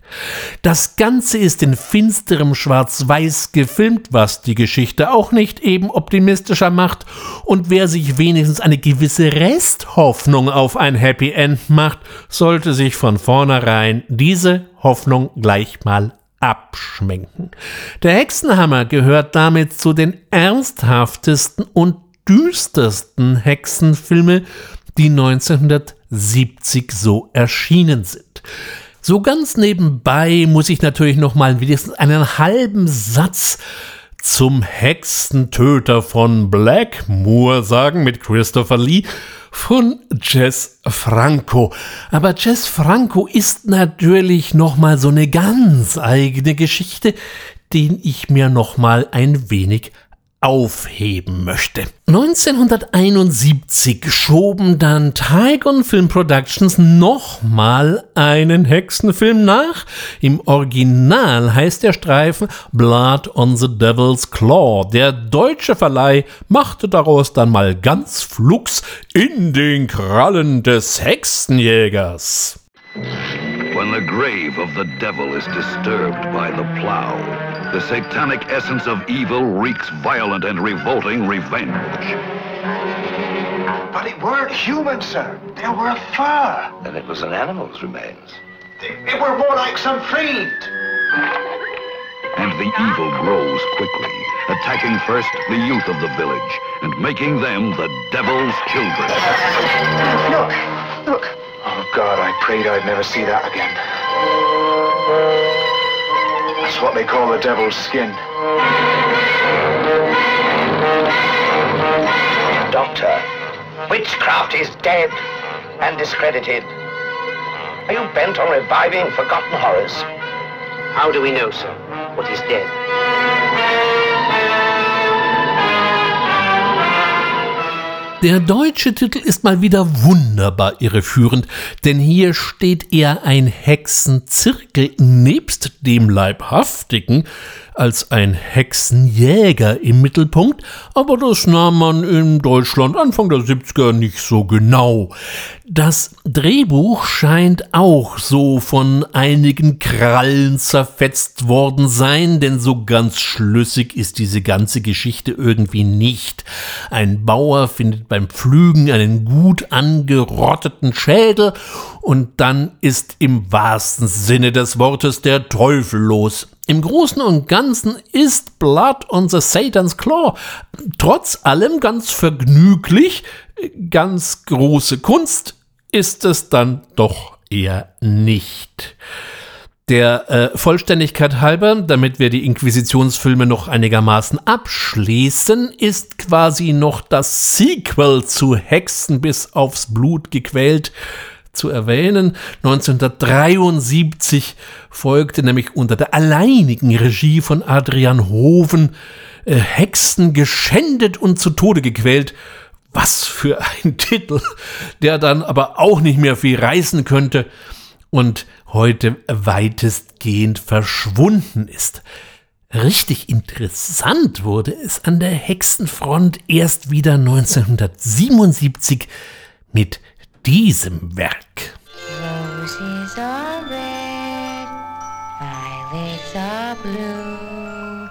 Das Ganze ist in finsterem Schwarz-Weiß gefilmt, was die Geschichte auch nicht eben optimistischer macht, und wer sich wenigstens eine gewisse Resthoffnung auf ein Happy End macht, sollte sich von vornherein diese Hoffnung gleich mal abschminken. Der Hexenhammer gehört damit zu den ernsthaftesten und düstersten Hexenfilme, die 1970 so erschienen sind. So ganz nebenbei muss ich natürlich noch mal wenigstens einen halben Satz zum Hexentöter von Blackmoor sagen mit Christopher Lee von Jess Franco. Aber Jess Franco ist natürlich noch mal so eine ganz eigene Geschichte, den ich mir noch mal ein wenig aufheben möchte. 1971 schoben dann Tigon Film Productions nochmal einen Hexenfilm nach. Im Original heißt der Streifen Blood on the Devil's Claw. Der deutsche Verleih machte daraus dann mal ganz flugs in den Krallen des Hexenjägers. When the grave of the devil is disturbed by the plow, the satanic essence of evil wreaks violent and revolting revenge. But it weren't human, sir. They were a fur. Then it was an animal's remains. It were more like some fiend. And the evil grows quickly, attacking first the youth of the village and making them the devil's children. Look, look. Oh, God, I prayed I'd never see that again. That's what they call the devil's skin. Doctor, witchcraft is dead and discredited. Are you bent on reviving forgotten horrors? How do we know, sir, what is dead? Der deutsche Titel ist mal wieder wunderbar irreführend, denn hier steht eher ein Hexenzirkel nebst dem Leibhaftigen als ein Hexenjäger im Mittelpunkt, aber das nahm man in Deutschland Anfang der 70er nicht so genau. Das Drehbuch scheint auch so von einigen Krallen zerfetzt worden sein, denn so ganz schlüssig ist diese ganze Geschichte irgendwie nicht. Ein Bauer findet beim Pflügen einen gut angerotteten Schädel und dann ist im wahrsten Sinne des Wortes der Teufel los. Im Großen und Ganzen ist Blood on the Satan's Claw trotz allem ganz vergnüglich, ganz große Kunst ist es dann doch eher nicht. Der äh, Vollständigkeit halber, damit wir die Inquisitionsfilme noch einigermaßen abschließen, ist quasi noch das Sequel zu Hexen bis aufs Blut gequält zu erwähnen. 1973 folgte nämlich unter der alleinigen Regie von Adrian Hoven äh, Hexen geschändet und zu Tode gequält. Was für ein Titel, der dann aber auch nicht mehr viel reißen könnte und heute weitestgehend verschwunden ist. Richtig interessant wurde es an der Hexenfront erst wieder 1977 mit diesem Werk. Roses are red, violets are blue,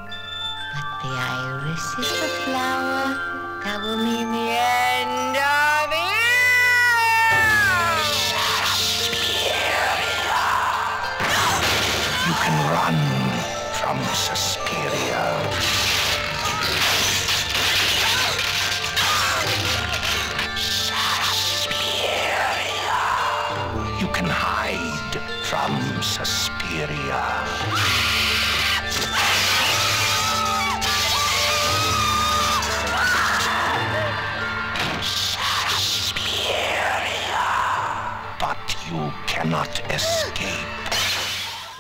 but the iris is the flower that will mean the end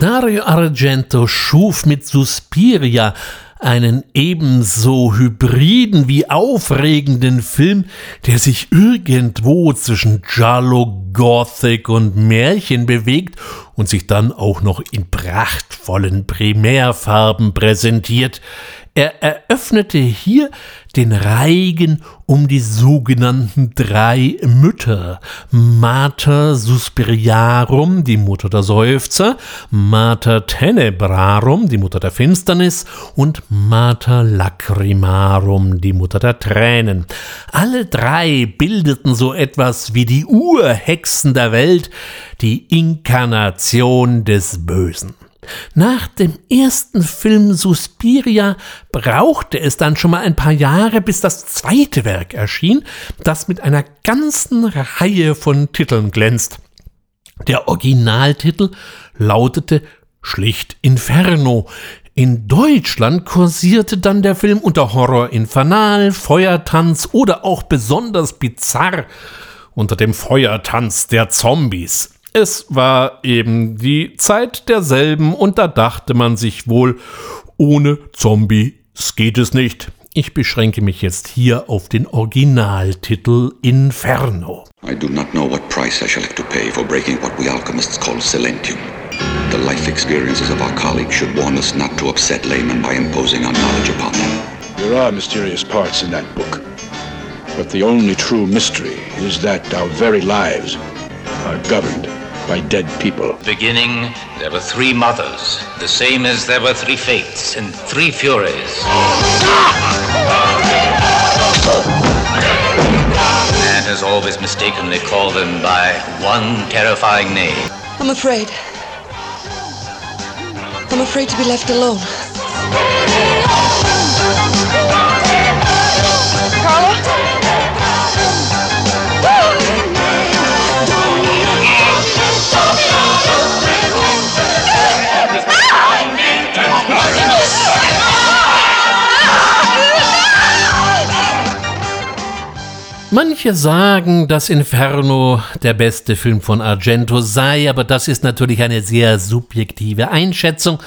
Dario Argento schuf mit Suspiria einen ebenso hybriden wie aufregenden Film, der sich irgendwo zwischen Giallo, Gothic und Märchen bewegt und sich dann auch noch in prachtvollen Primärfarben präsentiert. Er eröffnete hier den Reigen um die sogenannten drei Mütter. Mater Suspiriarum, die Mutter der Seufzer, Mater Tenebrarum, die Mutter der Finsternis und Mater Lacrimarum, die Mutter der Tränen. Alle drei bildeten so etwas wie die Urhexen der Welt, die Inkarnation des Bösen. Nach dem ersten Film Suspiria brauchte es dann schon mal ein paar Jahre, bis das zweite Werk erschien, das mit einer ganzen Reihe von Titeln glänzt. Der Originaltitel lautete schlicht Inferno. In Deutschland kursierte dann der Film unter Horror Infernal, Feuertanz oder auch besonders bizarr unter dem Feuertanz der Zombies. Es war eben die Zeit derselben und da dachte man sich wohl, ohne Zombies geht es nicht. Ich beschränke mich jetzt hier auf den Originaltitel Inferno. I do not know what price I shall have to pay for breaking what we alchemists call silentium. The life experiences of our colleagues should warn us not to upset laymen by imposing our knowledge upon them. There are mysterious parts in that book. But the only true mystery is that our very lives are governed by dead people. Beginning, there were three mothers, the same as there were three fates and three furies. Man has always mistakenly called them by one terrifying name. I'm afraid. I'm afraid to be left alone. Manche sagen, dass Inferno der beste Film von Argento sei, aber das ist natürlich eine sehr subjektive Einschätzung.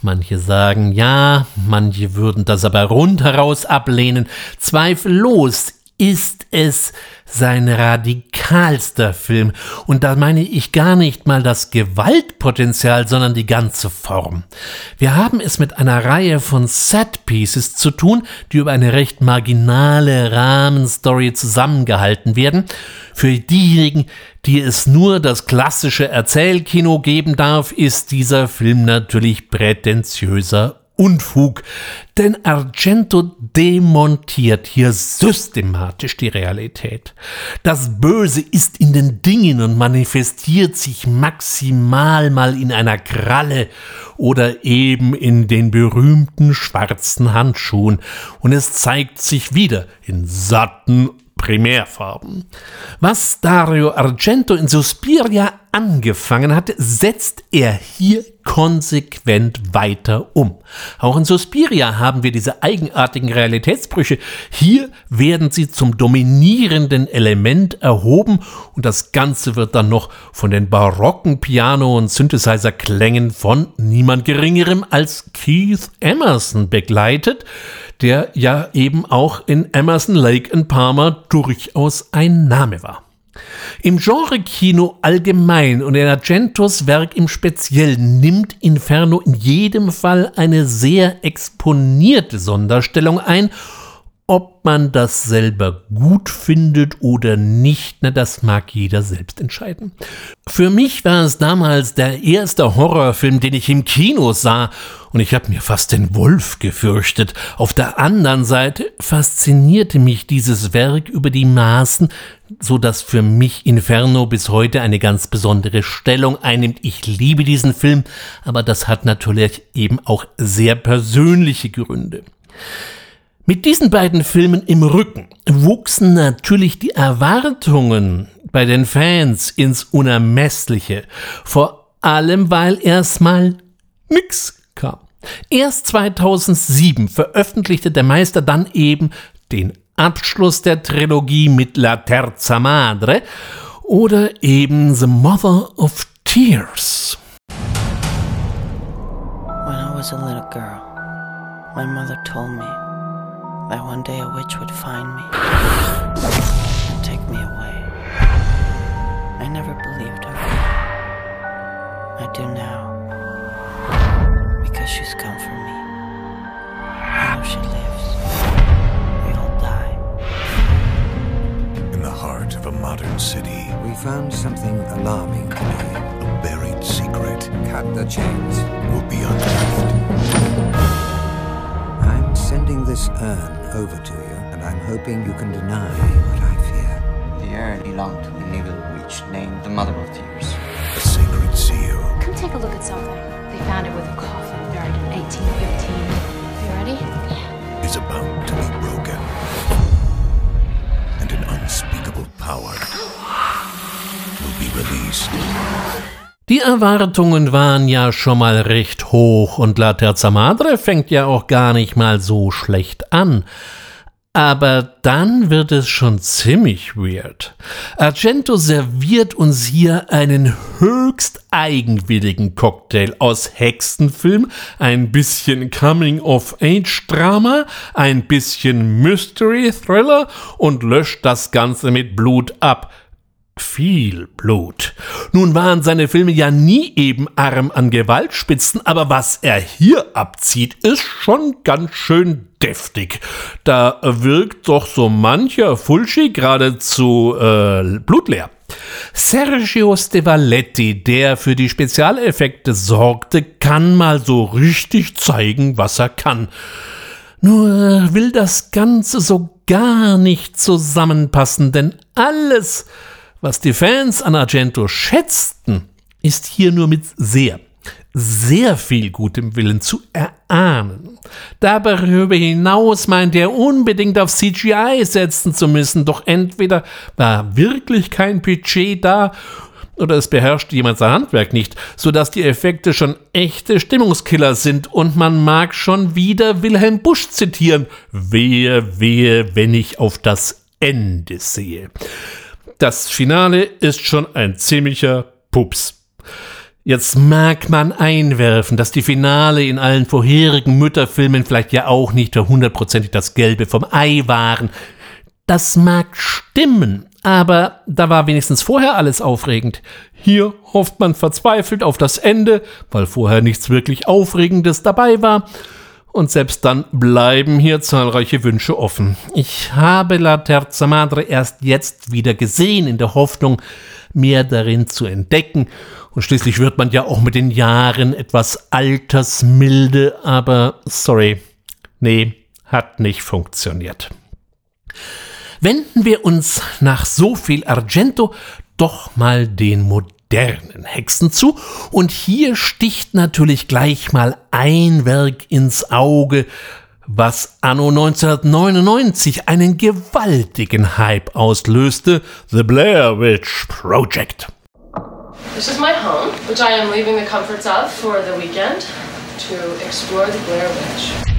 Manche sagen ja, manche würden das aber rundheraus ablehnen. Zweifellos ist es sein radikalster Film. Und da meine ich gar nicht mal das Gewaltpotenzial, sondern die ganze Form. Wir haben es mit einer Reihe von Set-Pieces zu tun, die über eine recht marginale Rahmenstory zusammengehalten werden. Für diejenigen, die es nur das klassische Erzählkino geben darf, ist dieser Film natürlich prätentiöser Unfug, denn Argento demontiert hier systematisch die Realität. Das Böse ist in den Dingen und manifestiert sich maximal mal in einer Kralle oder eben in den berühmten schwarzen Handschuhen und es zeigt sich wieder in satten Primärfarben. Was Dario Argento in Suspiria angefangen hat, setzt er hier konsequent weiter um. Auch in Suspiria haben wir diese eigenartigen Realitätsbrüche. Hier werden sie zum dominierenden Element erhoben und das Ganze wird dann noch von den barocken Piano- und Synthesizer-Klängen von niemand Geringerem als Keith Emerson begleitet, der ja eben auch in Emerson Lake and Palmer durchaus ein Name war. Im Genre-Kino allgemein und in Argentos Werk im Speziellen nimmt Inferno in jedem Fall eine sehr exponierte Sonderstellung ein ob man das selber gut findet oder nicht, na, das mag jeder selbst entscheiden. Für mich war es damals der erste Horrorfilm, den ich im Kino sah, und ich habe mir fast den Wolf gefürchtet. Auf der anderen Seite faszinierte mich dieses Werk über die Maßen, so dass für mich Inferno bis heute eine ganz besondere Stellung einnimmt. Ich liebe diesen Film, aber das hat natürlich eben auch sehr persönliche Gründe. Mit diesen beiden Filmen im Rücken wuchsen natürlich die Erwartungen bei den Fans ins Unermessliche, vor allem weil erstmal nix kam. Erst 2007 veröffentlichte der Meister dann eben den Abschluss der Trilogie mit La Terza Madre oder eben The Mother of Tears. When I was a little girl, my mother told me that one day a witch would find me and take me away. I never believed her. I do now. Because she's come for me. I know she lives. We all die. In the heart of a modern city, We found something alarming today. a buried secret Cut the chains. will be unearthed. I'm sending this urn over to you, and I'm hoping you can deny what I fear. The urn belonged to an evil witch named the Mother of Tears. A sacred seal Come take a look at something. They found it with a coffin buried in 1815. You ready? is about to be broken. And an unspeakable power will be released. Die Erwartungen waren ja schon mal recht hoch und La Terza Madre fängt ja auch gar nicht mal so schlecht an. Aber dann wird es schon ziemlich weird. Argento serviert uns hier einen höchst eigenwilligen Cocktail aus Hexenfilm, ein bisschen Coming-of-Age-Drama, ein bisschen Mystery-Thriller und löscht das Ganze mit Blut ab viel Blut. Nun waren seine Filme ja nie eben arm an Gewaltspitzen, aber was er hier abzieht, ist schon ganz schön deftig. Da wirkt doch so mancher Fulci geradezu äh, blutleer. Sergio Stevaletti, der für die Spezialeffekte sorgte, kann mal so richtig zeigen, was er kann. Nur will das Ganze so gar nicht zusammenpassen, denn alles, was die Fans an Argento schätzten, ist hier nur mit sehr, sehr viel gutem Willen zu erahnen. Darüber hinaus meint er unbedingt auf CGI setzen zu müssen, doch entweder war wirklich kein Budget da oder es beherrscht jemand sein Handwerk nicht, sodass die Effekte schon echte Stimmungskiller sind und man mag schon wieder Wilhelm Busch zitieren. Wehe, wehe, wenn ich auf das Ende sehe das Finale ist schon ein ziemlicher Pups. Jetzt mag man einwerfen, dass die Finale in allen vorherigen Mütterfilmen vielleicht ja auch nicht hundertprozentig das Gelbe vom Ei waren. Das mag stimmen, aber da war wenigstens vorher alles aufregend. Hier hofft man verzweifelt auf das Ende, weil vorher nichts wirklich Aufregendes dabei war und selbst dann bleiben hier zahlreiche Wünsche offen. Ich habe La Terza Madre erst jetzt wieder gesehen, in der Hoffnung, mehr darin zu entdecken. Und schließlich wird man ja auch mit den Jahren etwas altersmilde, aber sorry, nee, hat nicht funktioniert. Wenden wir uns nach so viel Argento doch mal den Modell modernen Hexen zu. Und hier sticht natürlich gleich mal ein Werk ins Auge, was anno 1999 einen gewaltigen Hype auslöste, The Blair Witch Project. This is my home, which I am leaving the comforts of for the weekend to explore the Blair Witch.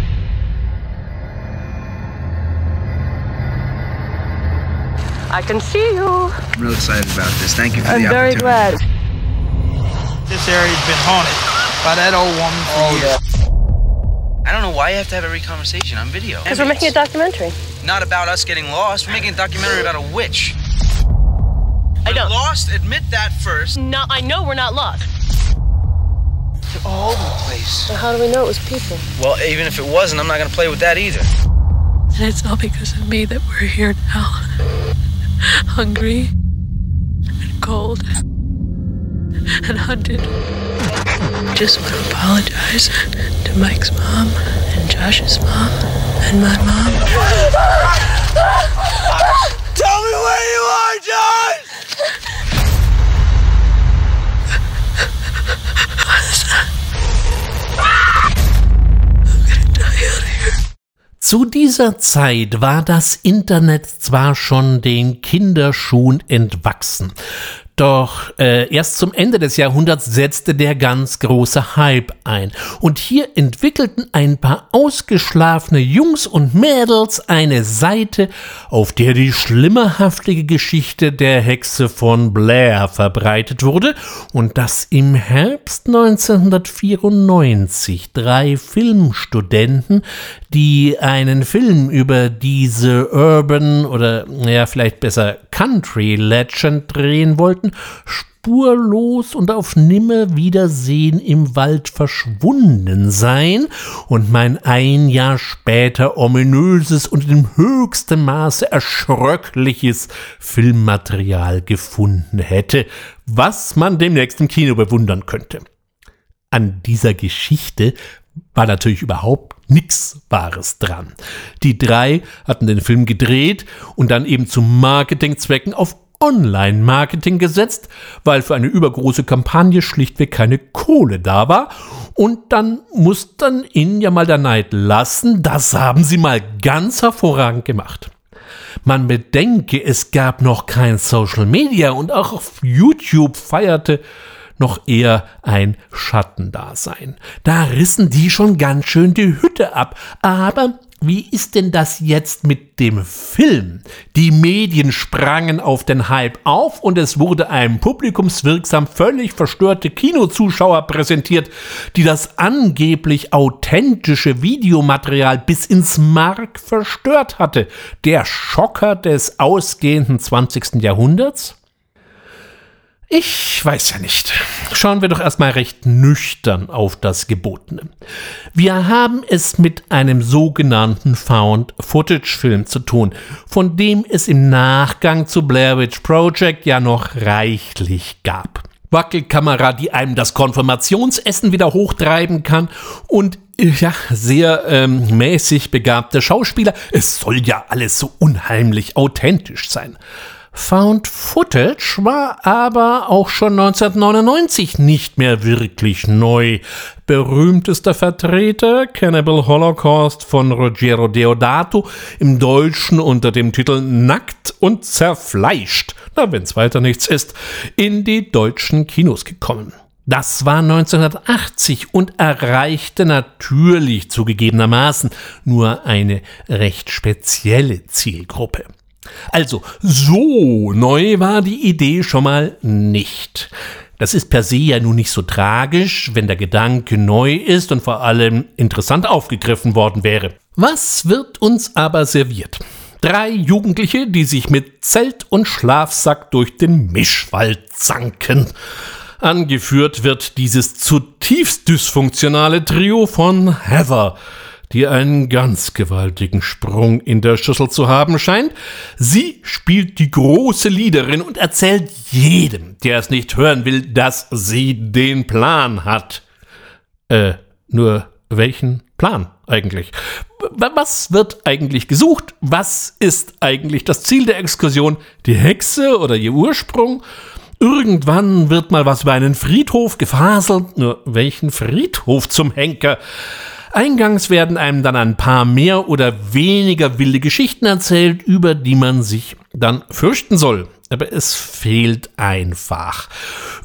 I can see you. I'm real excited about this. Thank you for I'm the very glad. This area's been haunted by that old woman for Oh, years. I don't know why you have to have every conversation on video. Because we're making a documentary. Not about us getting lost. We're making a documentary about a witch. I don't. Lost? Admit that first. No, I know we're not lost. You're all over the place. So how do we know it was people? Well, even if it wasn't, I'm not going to play with that either. And it's all because of me that we're here now. Hungry and cold and hunted. Just want to apologize to Mike's mom and Josh's mom and my mom. Tell me where you are, John! Zu dieser Zeit war das Internet zwar schon den Kinderschuhen entwachsen, doch äh, erst zum Ende des Jahrhunderts setzte der ganz große Hype ein. Und hier entwickelten ein paar ausgeschlafene Jungs und Mädels eine Seite, auf der die schlimmerhaftige Geschichte der Hexe von Blair verbreitet wurde und dass im Herbst 1994 drei Filmstudenten, die einen Film über diese Urban oder ja vielleicht besser Country Legend drehen wollten, spurlos und auf Nimmerwiedersehen im Wald verschwunden sein und mein ein Jahr später ominöses und in höchstem Maße erschröckliches Filmmaterial gefunden hätte, was man demnächst im Kino bewundern könnte. An dieser Geschichte war natürlich überhaupt nichts Wahres dran. Die drei hatten den Film gedreht und dann eben zu Marketingzwecken auf Online-Marketing gesetzt, weil für eine übergroße Kampagne schlichtweg keine Kohle da war. Und dann muss dann ihnen ja mal der Neid lassen, das haben sie mal ganz hervorragend gemacht. Man bedenke, es gab noch kein Social Media und auch auf YouTube feierte noch eher ein Schattendasein. Da rissen die schon ganz schön die Hütte ab, aber wie ist denn das jetzt mit dem Film? Die Medien sprangen auf den Hype auf und es wurde einem publikumswirksam völlig verstörte Kinozuschauer präsentiert, die das angeblich authentische Videomaterial bis ins Mark verstört hatte. Der Schocker des ausgehenden 20. Jahrhunderts? Ich weiß ja nicht. Schauen wir doch erstmal recht nüchtern auf das Gebotene. Wir haben es mit einem sogenannten Found-Footage-Film zu tun, von dem es im Nachgang zu Blair Witch Project ja noch reichlich gab. Wackelkamera, die einem das Konfirmationsessen wieder hochtreiben kann und ja, sehr ähm, mäßig begabte Schauspieler. Es soll ja alles so unheimlich authentisch sein. Found Footage war aber auch schon 1999 nicht mehr wirklich neu. Berühmtester Vertreter Cannibal Holocaust von Rogero Deodato im Deutschen unter dem Titel Nackt und zerfleischt, na wenn's weiter nichts ist, in die deutschen Kinos gekommen. Das war 1980 und erreichte natürlich zugegebenermaßen nur eine recht spezielle Zielgruppe. Also, so neu war die Idee schon mal nicht. Das ist per se ja nun nicht so tragisch, wenn der Gedanke neu ist und vor allem interessant aufgegriffen worden wäre. Was wird uns aber serviert? Drei Jugendliche, die sich mit Zelt und Schlafsack durch den Mischwald zanken. Angeführt wird dieses zutiefst dysfunktionale Trio von Heather, die einen ganz gewaltigen Sprung in der Schüssel zu haben scheint. Sie spielt die große Liederin und erzählt jedem, der es nicht hören will, dass sie den Plan hat. Äh, nur welchen Plan eigentlich? Was wird eigentlich gesucht? Was ist eigentlich das Ziel der Exkursion? Die Hexe oder ihr Ursprung? Irgendwann wird mal was über einen Friedhof gefaselt. Nur welchen Friedhof zum Henker? Eingangs werden einem dann ein paar mehr oder weniger wilde Geschichten erzählt, über die man sich dann fürchten soll. Aber es fehlt einfach.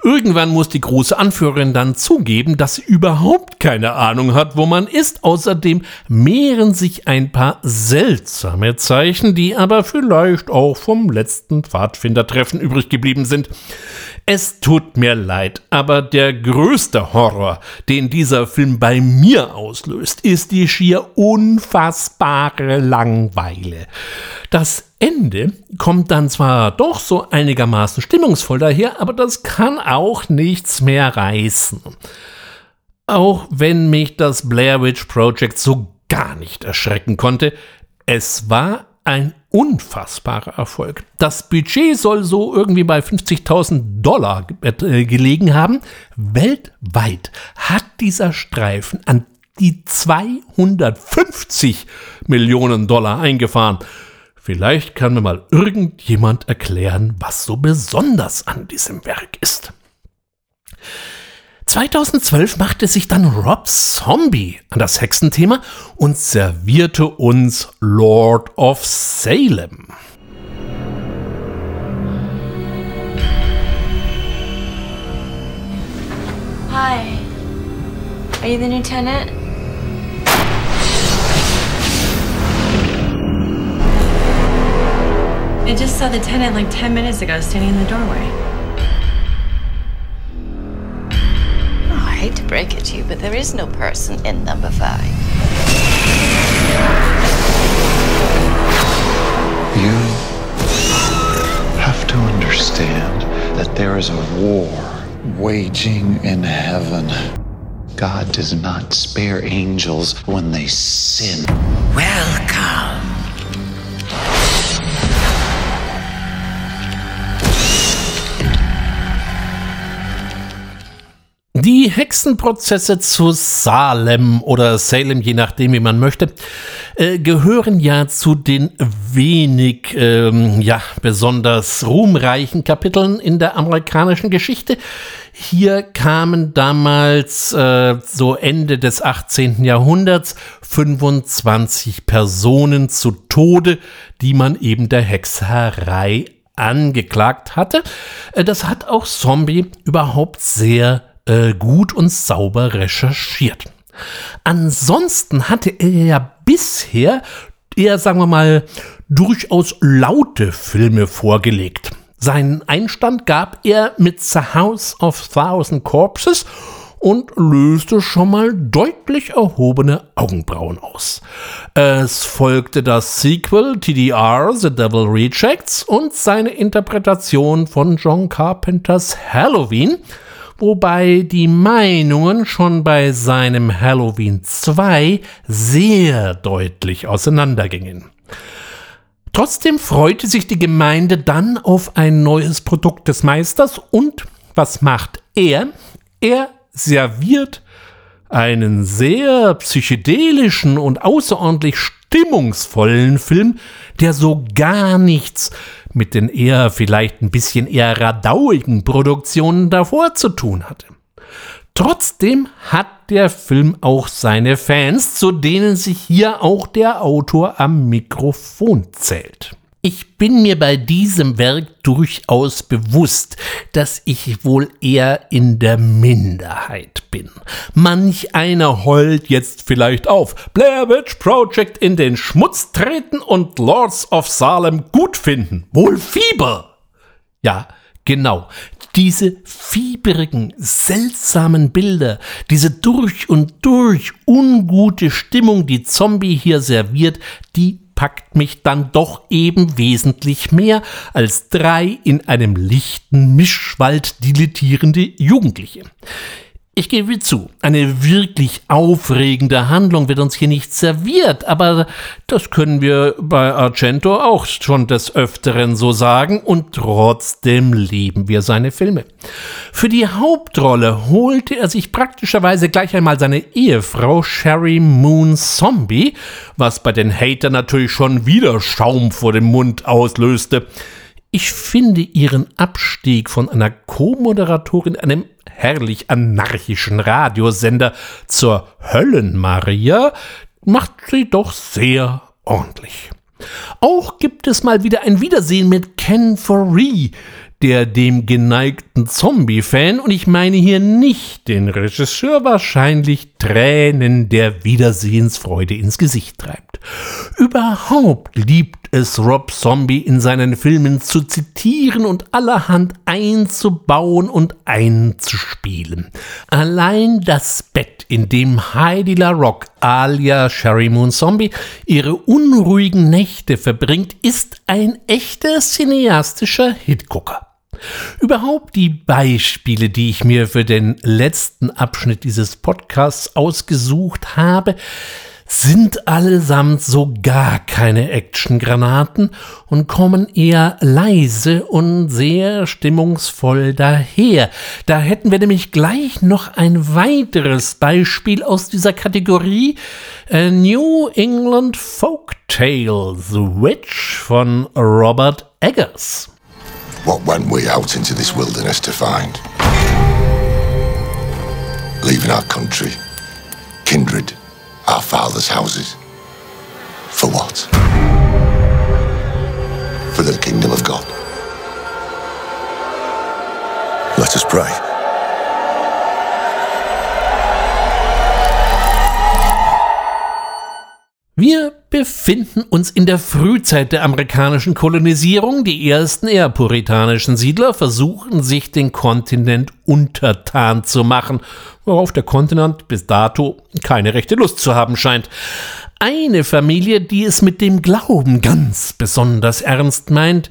Irgendwann muss die große Anführerin dann zugeben, dass sie überhaupt keine Ahnung hat, wo man ist. Außerdem mehren sich ein paar seltsame Zeichen, die aber vielleicht auch vom letzten Pfadfindertreffen übrig geblieben sind. Es tut mir leid, aber der größte Horror, den dieser Film bei mir auslöst, ist die schier unfassbare Langweile. Das Ende kommt dann zwar doch so einigermaßen stimmungsvoll daher, aber das kann auch nichts mehr reißen. Auch wenn mich das Blair Witch Project so gar nicht erschrecken konnte, es war ein unfassbarer Erfolg. Das Budget soll so irgendwie bei 50.000 Dollar äh, gelegen haben. Weltweit hat dieser Streifen an die 250 Millionen Dollar eingefahren. Vielleicht kann mir mal irgendjemand erklären, was so besonders an diesem Werk ist. 2012 machte sich dann Rob Zombie an das Hexenthema und servierte uns Lord of Salem. Hi. Are you the new tenant? I just saw the tenant like 10 minutes ago standing in the doorway. Hate to break it to you, but there is no person in number five. You have to understand that there is a war waging in heaven. God does not spare angels when they sin. Welcome. Die Hexenprozesse zu Salem oder Salem, je nachdem, wie man möchte, äh, gehören ja zu den wenig, ähm, ja, besonders ruhmreichen Kapiteln in der amerikanischen Geschichte. Hier kamen damals, äh, so Ende des 18. Jahrhunderts, 25 Personen zu Tode, die man eben der Hexerei angeklagt hatte. Äh, das hat auch Zombie überhaupt sehr äh, gut und sauber recherchiert. Ansonsten hatte er ja bisher eher, sagen wir mal, durchaus laute Filme vorgelegt. Seinen Einstand gab er mit The House of Thousand Corpses und löste schon mal deutlich erhobene Augenbrauen aus. Es folgte das Sequel TDR The Devil Rejects und seine Interpretation von John Carpenters Halloween, wobei die Meinungen schon bei seinem Halloween 2 sehr deutlich auseinandergingen. Trotzdem freute sich die Gemeinde dann auf ein neues Produkt des Meisters und was macht er? Er serviert einen sehr psychedelischen und außerordentlich stimmungsvollen Film, der so gar nichts mit den eher vielleicht ein bisschen eher radauigen Produktionen davor zu tun hatte. Trotzdem hat der Film auch seine Fans, zu denen sich hier auch der Autor am Mikrofon zählt. Ich bin mir bei diesem Werk durchaus bewusst, dass ich wohl eher in der Minderheit bin. Manch einer heult jetzt vielleicht auf, Blair Witch Project in den Schmutz treten und Lords of Salem gut finden. Wohl Fieber! Ja, genau. Diese fieberigen, seltsamen Bilder, diese durch und durch ungute Stimmung, die Zombie hier serviert, die packt mich dann doch eben wesentlich mehr als drei in einem lichten Mischwald dilettierende Jugendliche. Ich gebe zu, eine wirklich aufregende Handlung wird uns hier nicht serviert, aber das können wir bei Argento auch schon des Öfteren so sagen und trotzdem lieben wir seine Filme. Für die Hauptrolle holte er sich praktischerweise gleich einmal seine Ehefrau Sherry Moon Zombie, was bei den Hatern natürlich schon wieder Schaum vor dem Mund auslöste. Ich finde ihren Abstieg von einer Co-Moderatorin einem herrlich anarchischen Radiosender zur Höllenmaria macht sie doch sehr ordentlich. Auch gibt es mal wieder ein Wiedersehen mit Ken Foree, der dem geneigten Zombie-Fan, und ich meine hier nicht den Regisseur, wahrscheinlich Tränen der Wiedersehensfreude ins Gesicht treibt. Überhaupt liebt es Rob Zombie in seinen Filmen zu zitieren und allerhand einzubauen und einzuspielen. Allein das Bett, in dem Heidi LaRock alia Sherry Moon Zombie ihre unruhigen Nächte verbringt, ist ein echter cineastischer Hitgucker. Überhaupt die Beispiele, die ich mir für den letzten Abschnitt dieses Podcasts ausgesucht habe, sind allesamt so gar keine Actiongranaten und kommen eher leise und sehr stimmungsvoll daher. Da hätten wir nämlich gleich noch ein weiteres Beispiel aus dieser Kategorie A New England Folk Tale The Witch von Robert Eggers. What went we out into this wilderness to find? Leaving our country, kindred, our fathers' houses. For what? For the kingdom of God. Let us pray. Wir befinden uns in der Frühzeit der amerikanischen Kolonisierung. Die ersten eher puritanischen Siedler versuchen sich den Kontinent untertan zu machen, worauf der Kontinent bis dato keine rechte Lust zu haben scheint. Eine Familie, die es mit dem Glauben ganz besonders ernst meint,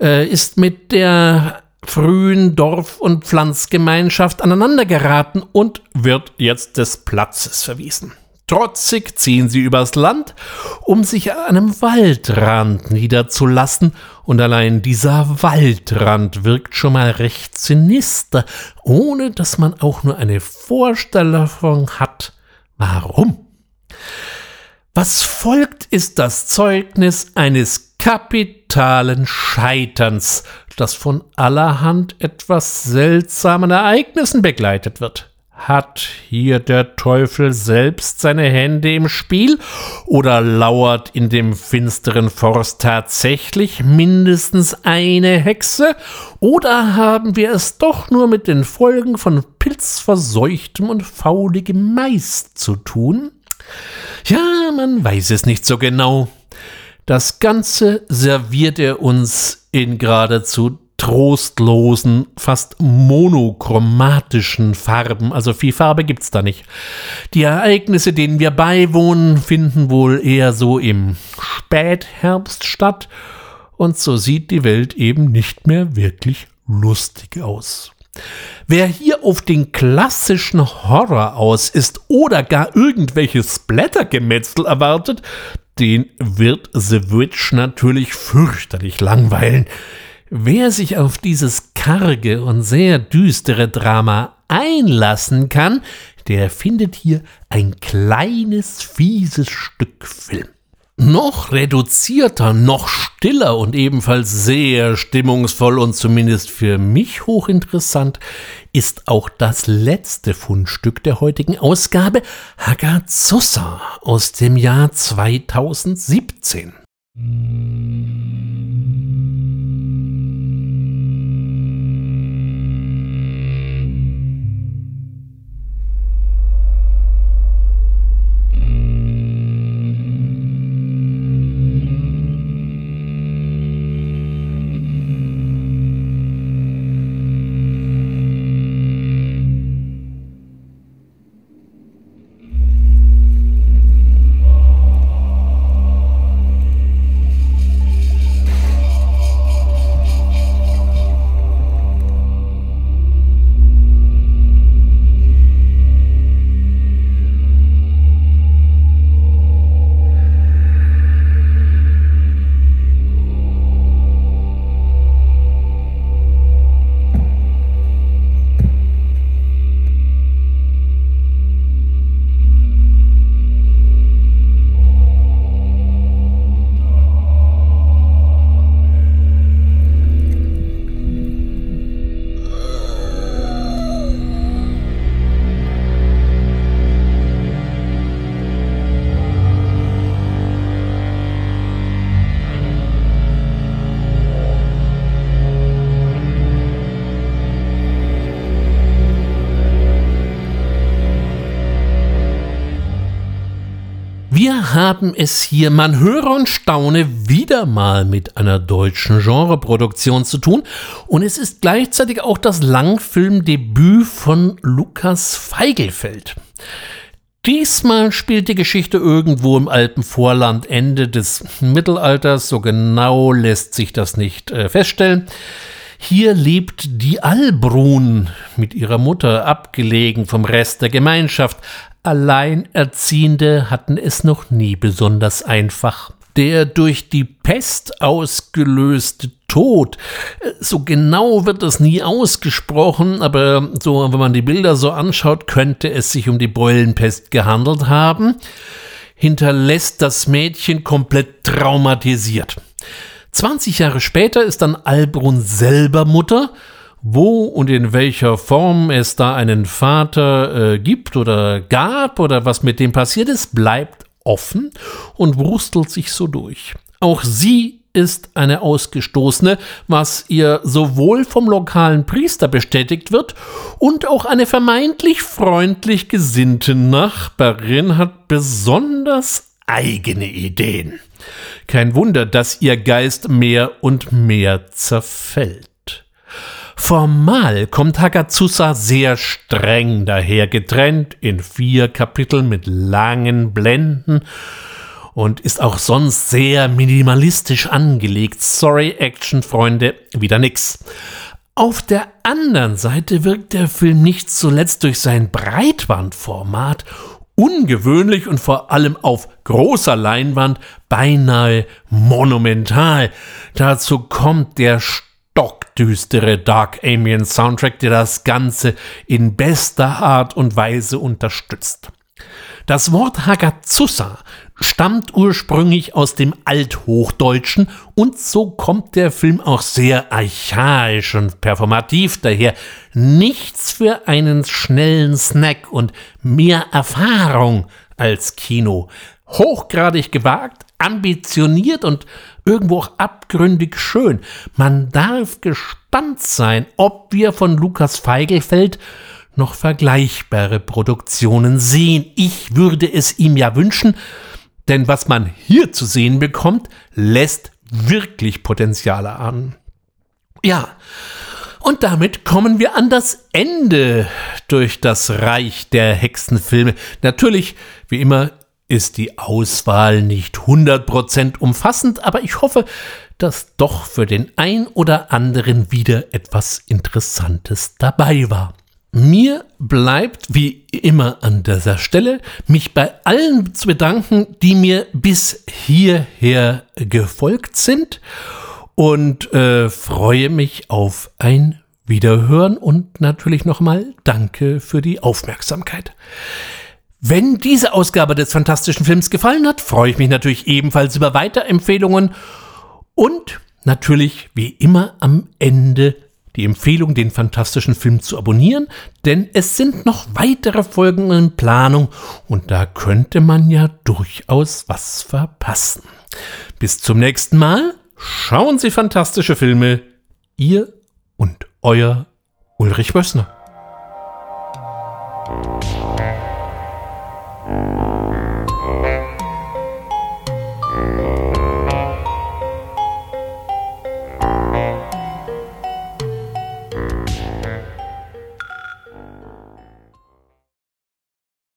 äh, ist mit der frühen Dorf- und Pflanzgemeinschaft aneinandergeraten und wird jetzt des Platzes verwiesen. Trotzig ziehen sie übers Land, um sich an einem Waldrand niederzulassen, und allein dieser Waldrand wirkt schon mal recht sinister, ohne dass man auch nur eine Vorstellung hat, warum. Was folgt, ist das Zeugnis eines kapitalen Scheiterns, das von allerhand etwas seltsamen Ereignissen begleitet wird. Hat hier der Teufel selbst seine Hände im Spiel oder lauert in dem finsteren Forst tatsächlich mindestens eine Hexe oder haben wir es doch nur mit den Folgen von pilzverseuchtem und fauligem Mais zu tun? Ja, man weiß es nicht so genau. Das Ganze serviert er uns in geradezu trostlosen, fast monochromatischen Farben. Also viel Farbe gibt's da nicht. Die Ereignisse, denen wir beiwohnen, finden wohl eher so im Spätherbst statt. Und so sieht die Welt eben nicht mehr wirklich lustig aus. Wer hier auf den klassischen Horror aus ist oder gar irgendwelches Blättergemetzel erwartet, den wird The Witch natürlich fürchterlich langweilen. Wer sich auf dieses karge und sehr düstere Drama einlassen kann, der findet hier ein kleines, fieses Stück Film. Noch reduzierter, noch stiller und ebenfalls sehr stimmungsvoll und zumindest für mich hochinteressant ist auch das letzte Fundstück der heutigen Ausgabe, Hagazusa aus dem Jahr 2017. Wir haben es hier, man höre und staune, wieder mal mit einer deutschen Genreproduktion zu tun und es ist gleichzeitig auch das Langfilmdebüt von Lukas Feigelfeld. Diesmal spielt die Geschichte irgendwo im Alpenvorland Ende des Mittelalters, so genau lässt sich das nicht äh, feststellen. Hier lebt die Albrun mit ihrer Mutter, abgelegen vom Rest der Gemeinschaft, Alleinerziehende hatten es noch nie besonders einfach. Der durch die Pest ausgelöste Tod, so genau wird es nie ausgesprochen, aber so, wenn man die Bilder so anschaut, könnte es sich um die Beulenpest gehandelt haben, hinterlässt das Mädchen komplett traumatisiert. 20 Jahre später ist dann Albrun selber Mutter wo und in welcher Form es da einen Vater äh, gibt oder gab oder was mit dem passiert ist, bleibt offen und wurstelt sich so durch. Auch sie ist eine Ausgestoßene, was ihr sowohl vom lokalen Priester bestätigt wird und auch eine vermeintlich freundlich gesinnte Nachbarin hat besonders eigene Ideen. Kein Wunder, dass ihr Geist mehr und mehr zerfällt. Formal kommt Hagazusa sehr streng daher, getrennt in vier Kapiteln mit langen Blenden und ist auch sonst sehr minimalistisch angelegt. Sorry, Action-Freunde, wieder nix. Auf der anderen Seite wirkt der Film nicht zuletzt durch sein Breitbandformat ungewöhnlich und vor allem auf großer Leinwand beinahe monumental. Dazu kommt der stockdüstere Dark Alien Soundtrack, der das Ganze in bester Art und Weise unterstützt. Das Wort Hagazusa stammt ursprünglich aus dem Althochdeutschen und so kommt der Film auch sehr archaisch und performativ daher. Nichts für einen schnellen Snack und mehr Erfahrung als Kino. Hochgradig gewagt, ambitioniert und irgendwo auch abgründig schön. Man darf gespannt sein, ob wir von Lukas Feigelfeld noch vergleichbare Produktionen sehen. Ich würde es ihm ja wünschen, denn was man hier zu sehen bekommt, lässt wirklich Potenziale an. Ja, und damit kommen wir an das Ende durch das Reich der Hexenfilme. Natürlich, wie immer, ist die Auswahl nicht 100% umfassend, aber ich hoffe, dass doch für den ein oder anderen wieder etwas Interessantes dabei war. Mir bleibt wie immer an dieser Stelle, mich bei allen zu bedanken, die mir bis hierher gefolgt sind und äh, freue mich auf ein Wiederhören und natürlich nochmal danke für die Aufmerksamkeit. Wenn diese Ausgabe des fantastischen Films gefallen hat, freue ich mich natürlich ebenfalls über Weiterempfehlungen und natürlich wie immer am Ende die Empfehlung, den fantastischen Film zu abonnieren, denn es sind noch weitere Folgen in Planung und da könnte man ja durchaus was verpassen. Bis zum nächsten Mal, schauen Sie fantastische Filme, ihr und euer Ulrich Bössner. Thank you.